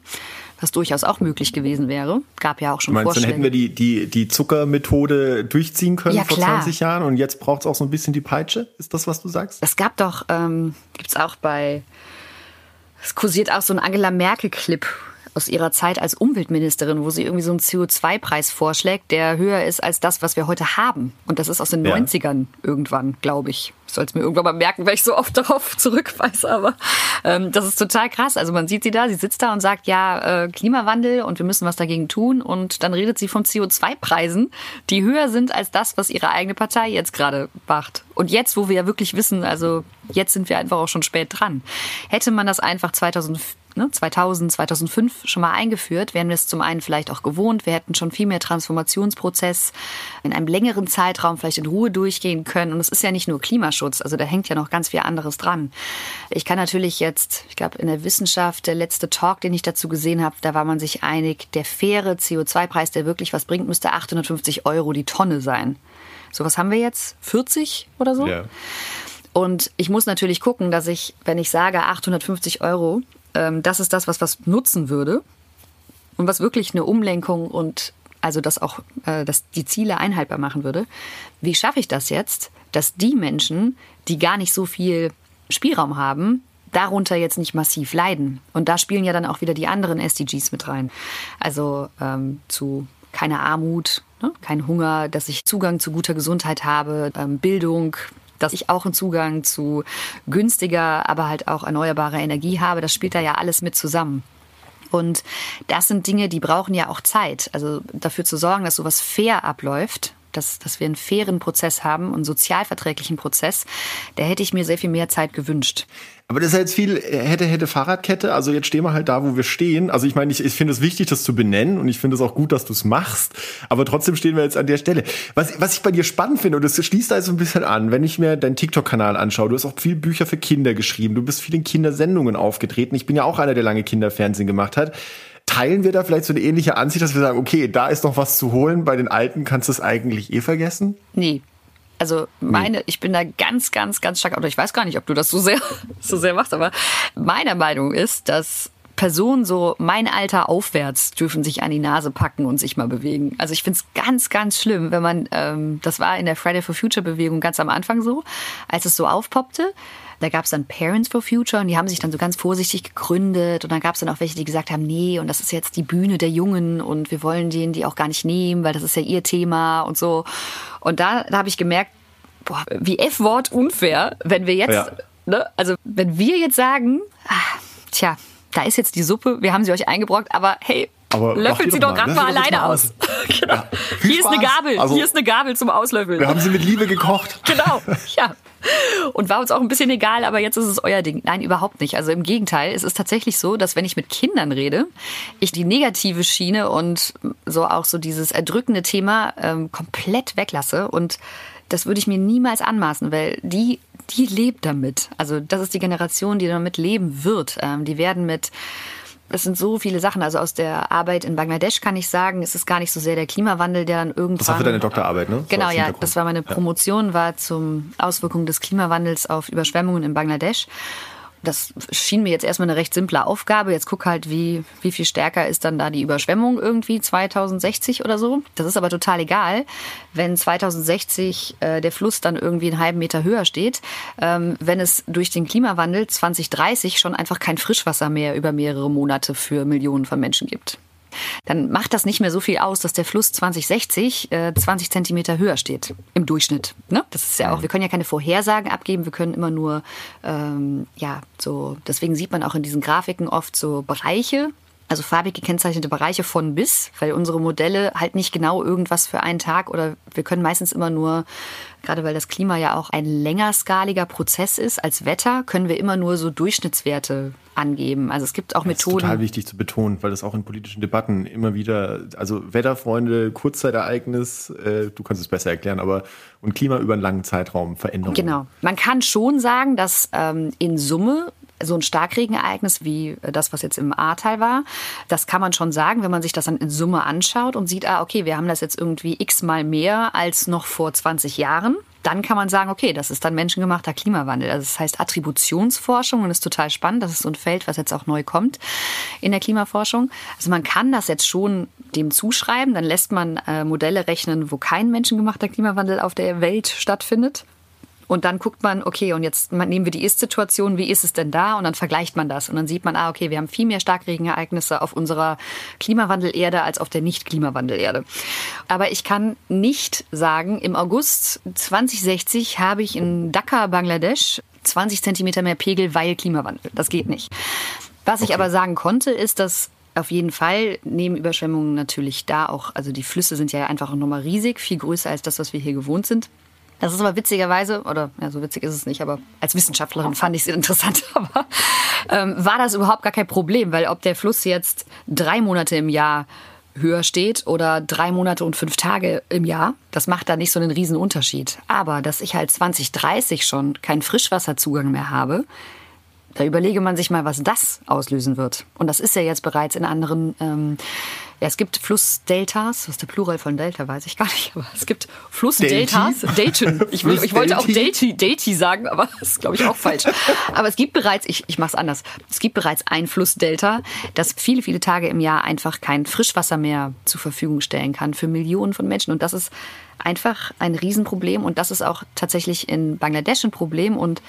was durchaus auch möglich gewesen wäre, gab ja auch schon meinst, dann Vorschläge. hätten wir die, die, die Zuckermethode durchziehen können Ja, vor klar. 20 Jahren und jetzt braucht es auch so ein bisschen die Peitsche? Ist das, was du sagst? Es gab doch, ähm, gibt's auch bei, es kursiert auch so ein Angela Merkel-Clip aus ihrer Zeit als Umweltministerin, wo sie irgendwie so einen CO2-Preis vorschlägt, der höher ist als das, was wir heute haben. Und das ist aus den Ja. 90ern irgendwann, glaube ich. Ich soll es mir irgendwann mal merken, weil ich so oft darauf zurückweise. Aber ähm, das ist total krass. Also man sieht sie da, sie sitzt da und sagt, ja, äh, Klimawandel und wir müssen was dagegen tun. Und dann redet sie von CO2-Preisen, die höher sind als das, was ihre eigene Partei jetzt gerade macht. Und jetzt, wo wir ja wirklich wissen, also jetzt sind wir einfach auch schon spät dran. Hätte man das einfach 2000 ne, 2000, 2005 schon mal eingeführt, wären wir es zum einen vielleicht auch gewohnt. Wir hätten schon viel mehr Transformationsprozess in einem längeren Zeitraum vielleicht in Ruhe durchgehen können. Und es ist ja nicht nur Klimaschutz, also da hängt ja noch ganz viel anderes dran. Ich kann natürlich jetzt, ich glaube, in der Wissenschaft, der letzte Talk, den ich dazu gesehen habe, da war man sich einig, der faire CO2-Preis, der wirklich was bringt, müsste 850 Euro die Tonne sein. So, was haben wir jetzt? 40 oder so? Und ich muss natürlich gucken, dass ich, wenn ich sage 850 Euro, ähm, das ist das, was was nutzen würde und was wirklich eine Umlenkung und also das auch, äh, dass die Ziele einhaltbar machen würde. Wie schaffe ich das jetzt, dass die Menschen, die gar nicht so viel Spielraum haben, darunter jetzt nicht massiv leiden? Und da spielen ja dann auch wieder die anderen SDGs mit rein. Also ähm, zu keine Armut, ne? kein Hunger, dass ich Zugang zu guter Gesundheit habe, ähm, Bildung, dass ich auch einen Zugang zu günstiger, aber halt auch erneuerbarer Energie habe. Das spielt da ja alles mit zusammen. Und das sind Dinge, die brauchen ja auch Zeit. Also dafür zu sorgen, dass sowas fair abläuft, dass, dass wir einen fairen Prozess haben, einen sozialverträglichen Prozess. Da hätte ich mir sehr viel mehr Zeit gewünscht. Aber das ist jetzt viel hätte, hätte Fahrradkette. Also jetzt stehen wir halt da, wo wir stehen. Also ich meine, ich, ich finde es wichtig, das zu benennen und ich finde es auch gut, dass du es machst. Aber trotzdem stehen wir jetzt an der Stelle. Was, was ich bei dir spannend finde, und das schließt da jetzt so ein bisschen an, wenn ich mir deinen TikTok-Kanal anschaue, du hast auch viel Bücher für Kinder geschrieben, du bist viel in Kindersendungen aufgetreten. Ich bin ja auch einer, der lange Kinderfernsehen gemacht hat. Teilen wir da vielleicht so eine ähnliche Ansicht, dass wir sagen, okay, da ist noch was zu holen, bei den Alten kannst du es eigentlich eh vergessen? Nee, also meine, ich bin da ganz, ganz, ganz stark, oder ich weiß gar nicht, ob du das so sehr, so sehr machst, aber meine Meinung ist, dass Personen so mein Alter aufwärts dürfen sich an die Nase packen und sich mal bewegen. Also ich finde es ganz, ganz schlimm, wenn man, ähm, das war in der Friday for Future Bewegung ganz am Anfang so, als es so aufpoppte. Da gab es dann Parents for Future und die haben sich dann so ganz vorsichtig gegründet und dann gab es dann auch welche, die gesagt haben, nee, und das ist jetzt die Bühne der Jungen und wir wollen denen die auch gar nicht nehmen, weil das ist ja ihr Thema und so. Und da, da habe ich gemerkt, boah, wie F-Wort unfair, wenn wir jetzt, ja. ne, also wenn wir jetzt sagen, ah, tja, da ist jetzt die Suppe, wir haben sie euch eingebrockt, aber hey, aber löffelt sie doch gerade mal, alleine aus. genau. Ja, hier ist eine Gabel, also, hier ist eine Gabel zum Auslöffeln. Wir haben sie mit Liebe gekocht. genau, ja. Und war uns auch ein bisschen egal, aber jetzt ist es euer Ding. Nein, überhaupt nicht. Also im Gegenteil, es ist tatsächlich so, dass wenn ich mit Kindern rede, ich die negative Schiene und so auch so dieses erdrückende Thema ähm, komplett weglasse und das würde ich mir niemals anmaßen, weil die, die lebt damit. Also das ist die Generation, die damit leben wird. Ähm, die werden mit es sind so viele Sachen. Also aus der Arbeit in Bangladesch kann ich sagen, es ist gar nicht so sehr der Klimawandel, der dann irgendwann. Das war für deine Doktorarbeit, ne? Genau, ja. Das war meine Promotion, war zum Auswirkungen des Klimawandels auf Überschwemmungen in Bangladesch das schien mir jetzt erstmal eine recht simple Aufgabe. Jetzt guck halt, wie, wie viel stärker ist dann da die Überschwemmung irgendwie 2060 oder so. Das ist aber total egal, wenn 2060 äh, der Fluss dann irgendwie einen halben Meter höher steht, ähm, wenn es durch den Klimawandel 2030 schon einfach kein Frischwasser mehr über mehrere Monate für Millionen von Menschen gibt dann macht das nicht mehr so viel aus, dass der Fluss 2060 äh, 20 Zentimeter höher steht im Durchschnitt. Ne? Das ist ja auch, wir können ja keine Vorhersagen abgeben, wir können immer nur, ähm, ja, so, deswegen sieht man auch in diesen Grafiken oft so Bereiche, also farbig gekennzeichnete Bereiche von bis, weil unsere Modelle halt nicht genau irgendwas für einen Tag oder wir können meistens immer nur, gerade weil das Klima ja auch ein längerskaliger Prozess ist als Wetter, können wir immer nur so Durchschnittswerte angeben. Also es gibt auch das Methoden. Das ist total wichtig zu betonen, weil das auch in politischen Debatten immer wieder, also Wetterfreunde, Kurzzeitereignis, äh, du kannst es besser erklären, aber und Klima über einen langen Zeitraum Veränderungen. Genau. Man kann schon sagen, dass ähm, in Summe so ein Starkregenereignis wie das, was jetzt im Ahrtal war, das kann man schon sagen, wenn man sich das dann in Summe anschaut und sieht, ah, okay, wir haben das jetzt irgendwie x-mal mehr als noch vor 20 Jahren. Dann kann man sagen, okay, das ist dann menschengemachter Klimawandel. Also das heißt Attributionsforschung und ist total spannend. Das ist so ein Feld, was jetzt auch neu kommt in der Klimaforschung. Also man kann das jetzt schon dem zuschreiben. Dann lässt man äh, Modelle rechnen, wo kein menschengemachter Klimawandel auf der Welt stattfindet. Und dann guckt man, okay, und jetzt nehmen wir die Ist-Situation, wie ist es denn da? Und dann vergleicht man das. Und dann sieht man, ah, okay, wir haben viel mehr Starkregenereignisse auf unserer Klimawandel-Erde als auf der Nicht-Klimawandel-Erde. Aber ich kann nicht sagen, im August 2060 habe ich in Dhaka, Bangladesch, 20 Zentimeter mehr Pegel, weil Klimawandel. Das geht nicht. Was okay. ich aber sagen konnte, ist, dass auf jeden Fall nehmen Überschwemmungen natürlich da auch, also die Flüsse sind ja einfach nochmal riesig, viel größer als das, was wir hier gewohnt sind. Das ist aber witzigerweise, oder ja, so witzig ist es nicht, aber als Wissenschaftlerin fand ich es interessant, aber ähm, war das überhaupt gar kein Problem, weil ob der Fluss jetzt drei Monate im Jahr höher steht oder drei Monate und fünf Tage im Jahr, das macht da nicht so einen riesen Unterschied. Aber dass ich halt 2030 schon keinen Frischwasserzugang mehr habe, da überlege man sich mal, was das auslösen wird. Und das ist ja jetzt bereits in anderen ähm, ja, es gibt Flussdeltas. Was ist der Plural von Delta, weiß ich gar nicht. Aber es gibt Flussdeltas. Delten. Ich, will, ich wollte auch Delti, Delti sagen, aber das ist, glaube ich, auch falsch. Aber es gibt bereits, ich, ich mache es anders, es gibt bereits ein Flussdelta, das viele, viele Tage im Jahr einfach kein Frischwasser mehr zur Verfügung stellen kann für Millionen von Menschen. Und das ist einfach ein Riesenproblem. Und das ist auch tatsächlich in Bangladesch ein Problem. Und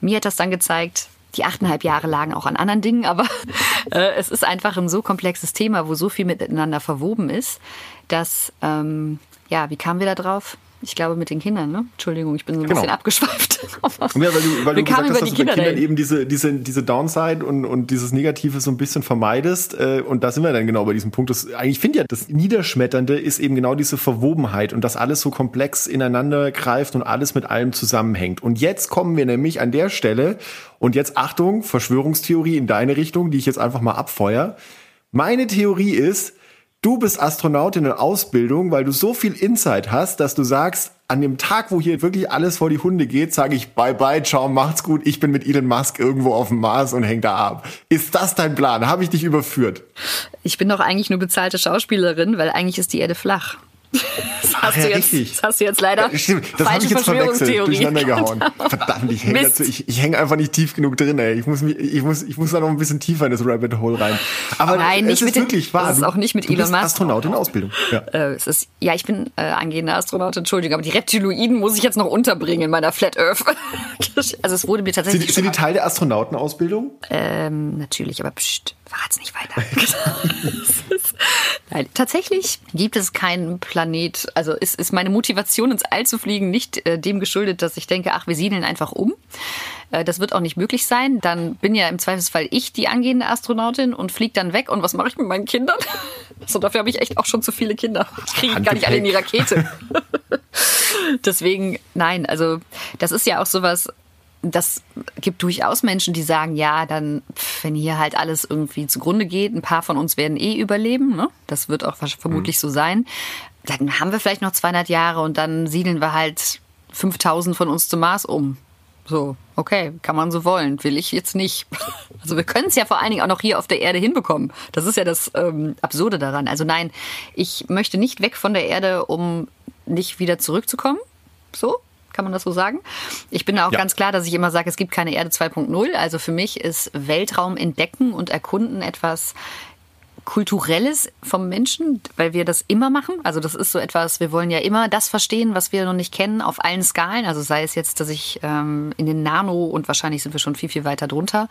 mir hat das dann gezeigt, die achteinhalb Jahre lagen auch an anderen Dingen, aber äh, es ist einfach ein so komplexes Thema, wo so viel miteinander verwoben ist, dass, ähm, ja, wie kamen wir da drauf? Ich glaube mit den Kindern, ne? Entschuldigung, ich bin so ein Genau. bisschen abgeschweift. Ja, weil du, weil Wir du gesagt hast, über dass die du bei Kinder Kindern dahin. eben diese, diese, diese Downside und, und dieses Negative so ein bisschen vermeidest. Äh, und da sind wir dann genau bei diesem Punkt. Das, eigentlich finde ich ja, das Niederschmetternde ist eben genau diese Verwobenheit und dass alles so komplex ineinander greift und alles mit allem zusammenhängt. Und jetzt kommen wir nämlich an der Stelle, und jetzt Achtung, Verschwörungstheorie in deine Richtung, die ich jetzt einfach mal abfeuer. Meine Theorie ist, du bist Astronautin in Ausbildung, weil du so viel Insight hast, dass du sagst, an dem Tag, wo hier wirklich alles vor die Hunde geht, sage ich bye bye, ciao, macht's gut, ich bin mit Elon Musk irgendwo auf dem Mars und häng da ab. Ist das dein Plan? Habe ich dich überführt? Ich bin doch eigentlich nur bezahlte Schauspielerin, weil eigentlich ist die Erde flach. Das hast, ja, du jetzt, richtig. das hast du jetzt leider Ja, Stimmt, das falsche ich jetzt Verschwörungstheorie. durcheinander gehauen. Verdammt, ich hänge ich, ich häng einfach nicht tief genug drin, ey. Ich muss, mich, ich muss, ich muss da noch ein bisschen tiefer in das Rabbit Hole rein. Aber Nein, es nicht ist mit den- wirklich wahr. das ist auch nicht mit du Elon bist Musk. Astronaut in Ausbildung. Ja. Äh, es ist, ja, ich bin äh, angehende Astronautin, Entschuldigung, aber die Reptiloiden muss ich jetzt noch unterbringen in meiner Flat Earth. also es wurde mir Sind, tatsächlich die- sind die Teil der Astronautenausbildung? Ähm, natürlich, aber pst, verrat's nicht weiter. Ist- Nein, tatsächlich gibt es keinen Planet, also ist, ist meine Motivation ins All zu fliegen nicht äh, dem geschuldet, dass ich denke, ach, wir siedeln einfach um. Äh, das wird auch nicht möglich sein. Dann bin ja im Zweifelsfall ich die angehende Astronautin und fliege dann weg. Und was mache ich mit meinen Kindern? So, dafür habe ich echt auch schon zu viele Kinder. Ich kriege gar nicht alle in die Rakete. Deswegen, nein, also das ist ja auch sowas, das gibt durchaus Menschen, die sagen, ja, dann, wenn hier halt alles irgendwie zugrunde geht, ein paar von uns werden eh überleben, ne? das wird auch vermutlich so sein. Dann haben wir vielleicht noch 200 Jahre und dann siedeln wir halt 5000 von uns zum Mars um. So, okay, kann man so wollen, will ich jetzt nicht. Also wir können es ja vor allen Dingen auch noch hier auf der Erde hinbekommen. Das ist ja das ähm, Absurde daran. Also nein, ich möchte nicht weg von der Erde, um nicht wieder zurückzukommen. So, kann man das so sagen? Ich bin da auch Ja. ganz klar, dass ich immer sage, es gibt keine Erde 2.0. Also für mich ist Weltraum entdecken und erkunden etwas Kulturelles vom Menschen, weil wir das immer machen. Also das ist so etwas, wir wollen ja immer das verstehen, was wir noch nicht kennen, auf allen Skalen. Also sei es jetzt, dass ich ähm, in den Nano und wahrscheinlich sind wir schon viel, viel weiter drunter,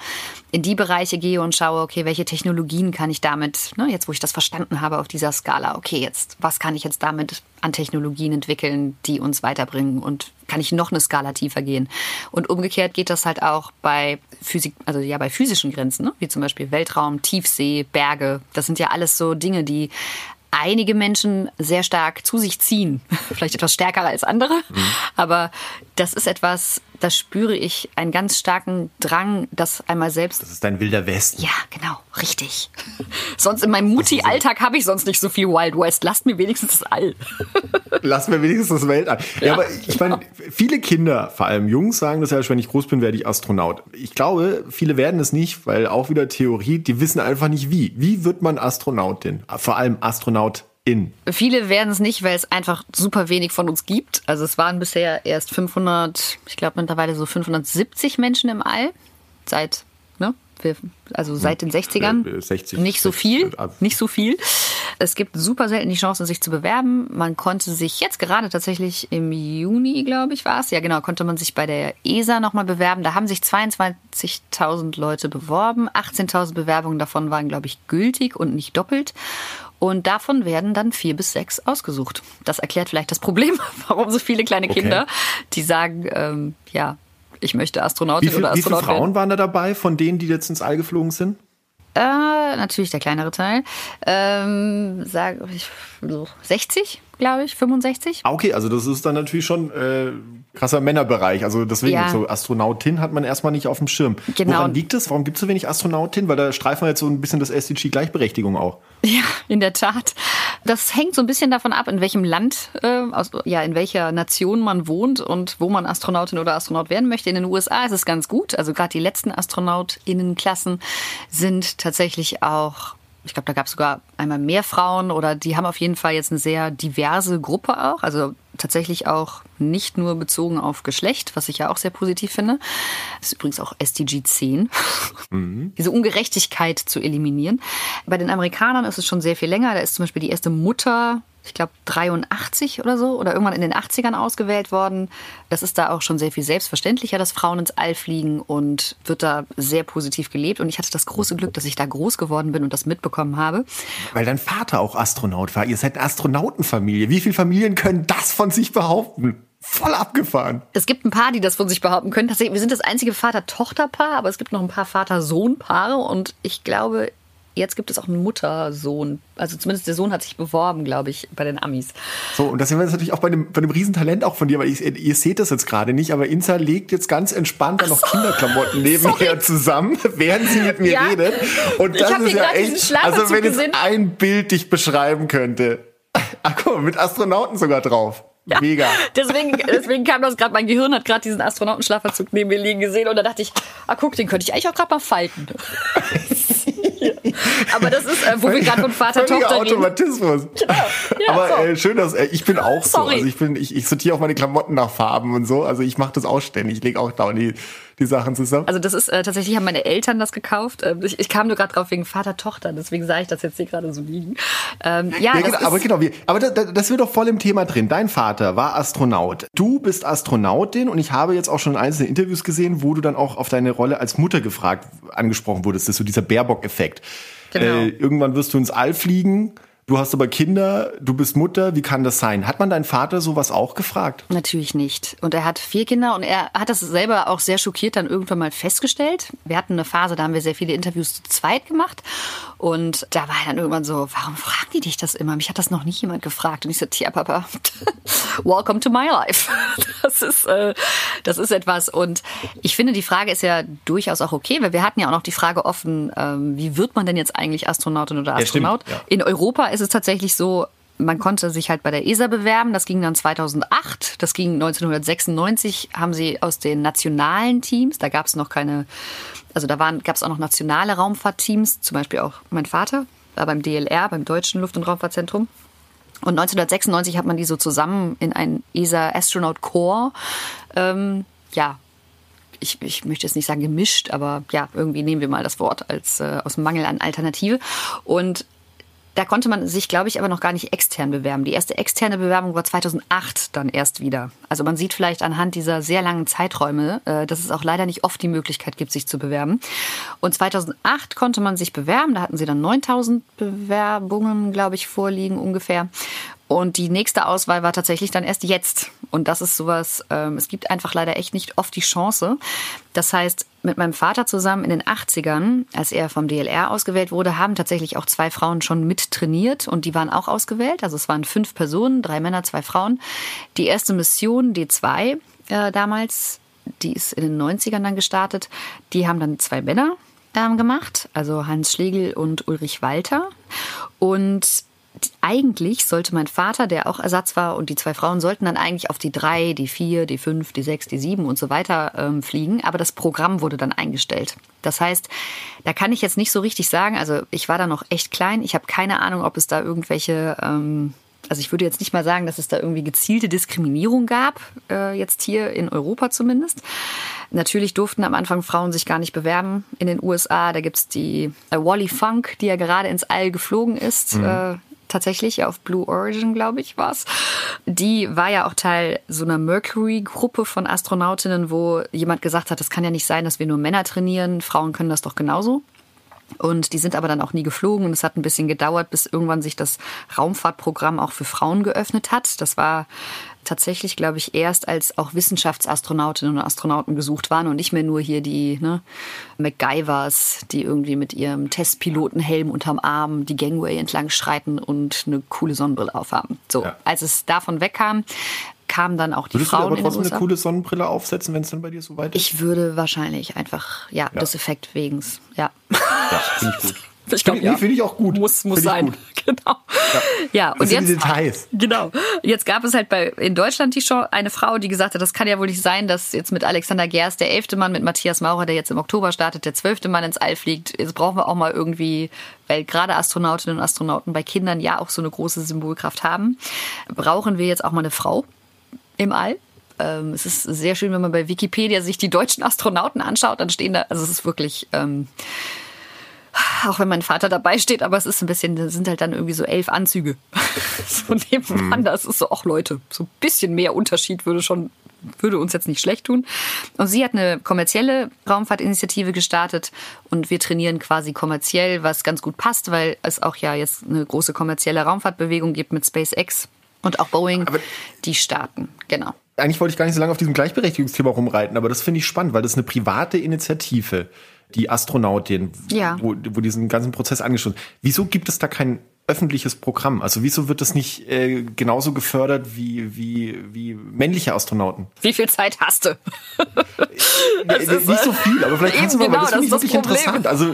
in die Bereiche gehe und schaue, okay, welche Technologien kann ich damit, ne, jetzt wo ich das verstanden habe auf dieser Skala, okay, jetzt, was kann ich jetzt damit an Technologien entwickeln, die uns weiterbringen und kann ich noch eine Skala tiefer gehen. Und umgekehrt geht das halt auch bei Physik, also ja bei physischen Grenzen, ne? wie zum Beispiel Weltraum, Tiefsee, Berge. Das sind ja alles so Dinge, die einige Menschen sehr stark zu sich ziehen. Vielleicht etwas stärker als andere. Aber das ist etwas, da spüre ich einen ganz starken Drang, das einmal selbst Das ist dein wilder Westen. ja, genau, richtig. Sonst in meinem Mutti-Alltag habe ich sonst nicht so viel Wild West. Lasst mir wenigstens das All. Lass mir wenigstens das Weltall. Ja, Ja, aber ich meine, viele Kinder, vor allem Jungs, sagen das ja, wenn ich groß bin, werde ich Astronaut. Ich glaube, viele werden es nicht, weil auch wieder Theorie, die wissen einfach nicht wie. Wie wird man Astronautin? Vor allem Astronautin. Viele werden es nicht, weil es einfach super wenig von uns gibt. Also es waren bisher erst 500, ich glaube mittlerweile so 570 Menschen im All. Seit, ne? Also seit den 60ern. Äh, 60, nicht so 60, viel. äh, Nicht so viel. Es gibt super selten die Chance, sich zu bewerben. Man konnte sich jetzt gerade tatsächlich im Juni, glaube ich, war es. Ja, genau, konnte man sich bei der ESA nochmal bewerben. Da haben sich 22.000 Leute beworben. 18.000 Bewerbungen davon waren, glaube ich, gültig und nicht doppelt. Und davon werden dann vier bis sechs ausgesucht. Das erklärt vielleicht das Problem, warum so viele kleine Okay. Kinder, die sagen, ähm, ja, ich möchte Astronautin viel, oder wie viele Astronaut werden. Frauen waren da dabei, von denen, die jetzt ins All geflogen sind? Äh, natürlich der kleinere Teil. Ähm, sag ich, so 60, glaube ich, 65. Ah, okay, also das ist dann natürlich schon äh, krasser Männerbereich. Also deswegen, Ja. so Astronautin hat man erstmal nicht auf dem Schirm. Genau. Woran liegt es? Warum gibt es so wenig Astronautin? Weil da streifen wir jetzt so ein bisschen das SDG Gleichberechtigung auch. Ja, in der Tat. Das hängt so ein bisschen davon ab, in welchem Land, äh, aus, ja, in welcher Nation man wohnt und wo man Astronautin oder Astronaut werden möchte. In den USA ist es ganz gut. Also gerade die letzten AstronautInnenklassen sind tatsächlich auch ich glaube, da gab es sogar einmal mehr Frauen oder die haben auf jeden Fall jetzt eine sehr diverse Gruppe auch. Also tatsächlich auch nicht nur bezogen auf Geschlecht, was ich ja auch sehr positiv finde. Das ist übrigens auch SDG 10. Diese Ungerechtigkeit zu eliminieren. Bei den Amerikanern ist es schon sehr viel länger. Da ist zum Beispiel die erste Mutter ich glaube 83 oder so oder irgendwann in den 80ern ausgewählt worden. Das ist da auch schon sehr viel selbstverständlicher, dass Frauen ins All fliegen und wird da sehr positiv gelebt. Und ich hatte das große Glück, dass ich da groß geworden bin und das mitbekommen habe. Weil dein Vater auch Astronaut war. Ihr seid eine Astronautenfamilie. Wie viele Familien können das von sich behaupten? Voll abgefahren. Es gibt ein paar, die das von sich behaupten können. Wir sind das einzige Vater-Tochter-Paar, aber es gibt noch ein paar Vater-Sohn-Paare und ich glaube, jetzt gibt es auch einen Mutter-Sohn. Also zumindest der Sohn hat sich beworben, glaube ich, bei den Amis. So, und das sind wir jetzt natürlich auch bei dem, bei dem Riesentalent auch von dir, weil ich, ihr seht das jetzt gerade nicht, aber Insa legt jetzt ganz entspannt dann noch so. Kinderklamotten nebenher zusammen, während sie mit mir ja. redet. Und das ist ja echt, also wenn jetzt ein Bild dich beschreiben könnte. Ach guck mal, mit Astronauten sogar drauf. Ja, Mega. Deswegen, deswegen kam das gerade, mein Gehirn hat gerade diesen Astronautenschlafanzug neben mir liegen gesehen und da dachte ich, ah guck, den könnte ich eigentlich auch gerade mal falten. Aber das ist, äh, wo wir gerade von Vater Tochter Automatismus. Genau. Ja, Aber so. äh, schön, dass äh, ich bin auch Sorry. so. Also ich bin, ich, ich sortiere auch meine Klamotten nach Farben und so. Also ich mache das auch ständig. Ich lege auch da die die Sachen zusammen. Also das ist äh, tatsächlich haben meine Eltern das gekauft. Ähm, ich, ich kam nur gerade drauf wegen Vater Tochter. Deswegen sage ich das jetzt hier gerade so liegen. Ähm, ja, ja genau, aber genau. Wie, aber das, das wird doch voll im Thema drin. Dein Vater war Astronaut. Du bist Astronautin und ich habe jetzt auch schon einzelne Interviews gesehen, wo du dann auch auf deine Rolle als Mutter gefragt angesprochen wurdest. Das ist so dieser Baerbock-Effekt. Genau. Äh, irgendwann wirst du ins All fliegen. Du hast aber Kinder, du bist Mutter, wie kann das sein? Hat man deinen Vater sowas auch gefragt? Natürlich nicht. Und er hat vier Kinder und er hat das selber auch sehr schockiert dann irgendwann mal festgestellt. Wir hatten eine Phase, da haben wir sehr viele Interviews zu zweit gemacht und da war er dann irgendwann so, warum fragen die dich das immer? Mich hat das noch nie jemand gefragt. Und ich so, tja, Papa, welcome to my life. Das ist, äh, das ist etwas. Und ich finde, die Frage ist ja durchaus auch okay, weil wir hatten ja auch noch die Frage offen, ähm, wie wird man denn jetzt eigentlich Astronautin oder Astronaut? Ja, ja. In Europa ist es tatsächlich so, man konnte sich halt bei der ESA bewerben. Das ging dann 2008. Das ging 1996. Haben sie aus den nationalen Teams, da gab es noch keine, also da gab es auch noch nationale Raumfahrtteams, zum Beispiel auch mein Vater war beim DLR, beim Deutschen Luft- und Raumfahrtzentrum. Und 1996 hat man die so zusammen in ein ESA Astronaut Corps, ähm, ja, ich, ich möchte jetzt nicht sagen gemischt, aber ja, irgendwie nehmen wir mal das Wort als äh, aus Mangel an Alternative. Und da konnte man sich, glaube ich, aber noch gar nicht extern bewerben. Die erste externe Bewerbung war 2008 dann erst wieder. Also man sieht vielleicht anhand dieser sehr langen Zeiträume, äh, dass es auch leider nicht oft die Möglichkeit gibt, sich zu bewerben. Und 2008 konnte man sich bewerben. Da hatten sie dann 9000 Bewerbungen, glaube ich, vorliegen ungefähr. Und die nächste Auswahl war tatsächlich dann erst jetzt. Und das ist sowas, ähm, es gibt einfach leider echt nicht oft die Chance. Das heißt, mit meinem Vater zusammen in den 80ern, als er vom DLR ausgewählt wurde, haben tatsächlich auch zwei Frauen schon mit trainiert und die waren auch ausgewählt. Also es waren fünf Personen, drei Männer, zwei Frauen. Die erste Mission, D2 äh, damals, die ist in den 90ern dann gestartet, die haben dann zwei Männer ähm, gemacht, also Hans Schlegel und Ulrich Walter. Und eigentlich sollte mein Vater, der auch Ersatz war, und die zwei Frauen sollten dann eigentlich auf die drei, die vier, die fünf, die sechs, die sieben und so weiter ähm, fliegen. Aber das Programm wurde dann eingestellt. Das heißt, da kann ich jetzt nicht so richtig sagen. Also ich war da noch echt klein. Ich habe keine Ahnung, ob es da irgendwelche ähm, also ich würde jetzt nicht mal sagen, dass es da irgendwie gezielte Diskriminierung gab, äh, jetzt hier in Europa zumindest. Natürlich durften am Anfang Frauen sich gar nicht bewerben in den USA. Da gibt's die äh, Wally Funk, die ja gerade ins All geflogen ist. Mhm. Äh, tatsächlich auf Blue Origin, glaube ich, war's. Die war ja auch Teil so einer Mercury-Gruppe von Astronautinnen, wo jemand gesagt hat, es kann ja nicht sein, dass wir nur Männer trainieren, Frauen können das doch genauso. Und die sind aber dann auch nie geflogen und es hat ein bisschen gedauert, bis irgendwann sich das Raumfahrtprogramm auch für Frauen geöffnet hat. Das war tatsächlich, glaube ich, erst als auch Wissenschaftsastronautinnen und Astronauten gesucht waren und nicht mehr nur hier die ne, MacGyvers, die irgendwie mit ihrem Testpilotenhelm unterm Arm die Gangway entlang schreiten und eine coole Sonnenbrille aufhaben. So, ja. als es davon wegkam, kamen dann auch die Würdest Frauen du aber trotzdem eine coole Sonnenbrille aufsetzen, wenn es dann bei dir so weit ist? Ich würde wahrscheinlich einfach, ja, ja. des Effekt wegen. Ja. Ja, finde ich gut. Ich glaube, ja. Finde ich auch gut. Muss, muss sein. Gut. Genau. Ja, ja und jetzt. Details. Genau. Jetzt gab es halt bei, in Deutschland die Show eine Frau, die gesagt hat, das kann ja wohl nicht sein, dass jetzt mit Alexander Gerst der elfte Mann, mit Matthias Maurer, der jetzt im Oktober startet, der zwölfte Mann ins All fliegt. Jetzt brauchen wir auch mal irgendwie, weil gerade Astronautinnen und Astronauten bei Kindern ja auch so eine große Symbolkraft haben, brauchen wir jetzt auch mal eine Frau im All. Ähm, es ist sehr schön, wenn man bei Wikipedia sich die deutschen Astronauten anschaut, dann stehen da, also es ist wirklich, ähm, auch wenn mein Vater dabei steht, aber es ist ein bisschen, das sind halt dann irgendwie so elf Anzüge. so nebenan, mhm. das ist so, ach Leute, so ein bisschen mehr Unterschied würde schon, würde uns jetzt nicht schlecht tun. Und sie hat eine kommerzielle Raumfahrtinitiative gestartet und wir trainieren quasi kommerziell, was ganz gut passt, weil es auch ja jetzt eine große kommerzielle Raumfahrtbewegung gibt mit SpaceX und auch Boeing, aber die starten, genau. Eigentlich wollte ich gar nicht so lange auf diesem Gleichberechtigungsthema rumreiten, aber das finde ich spannend, weil das ist eine private Initiative die Astronautin, ja. wo, wo diesen ganzen Prozess angestoßen. Wieso gibt es da kein öffentliches Programm? Also wieso wird das nicht äh, genauso gefördert wie, wie, wie männliche Astronauten? Wie viel Zeit hast du? äh, nicht so viel, aber vielleicht kannst du mal, genau, weil das finde ich wirklich Problem. interessant. Also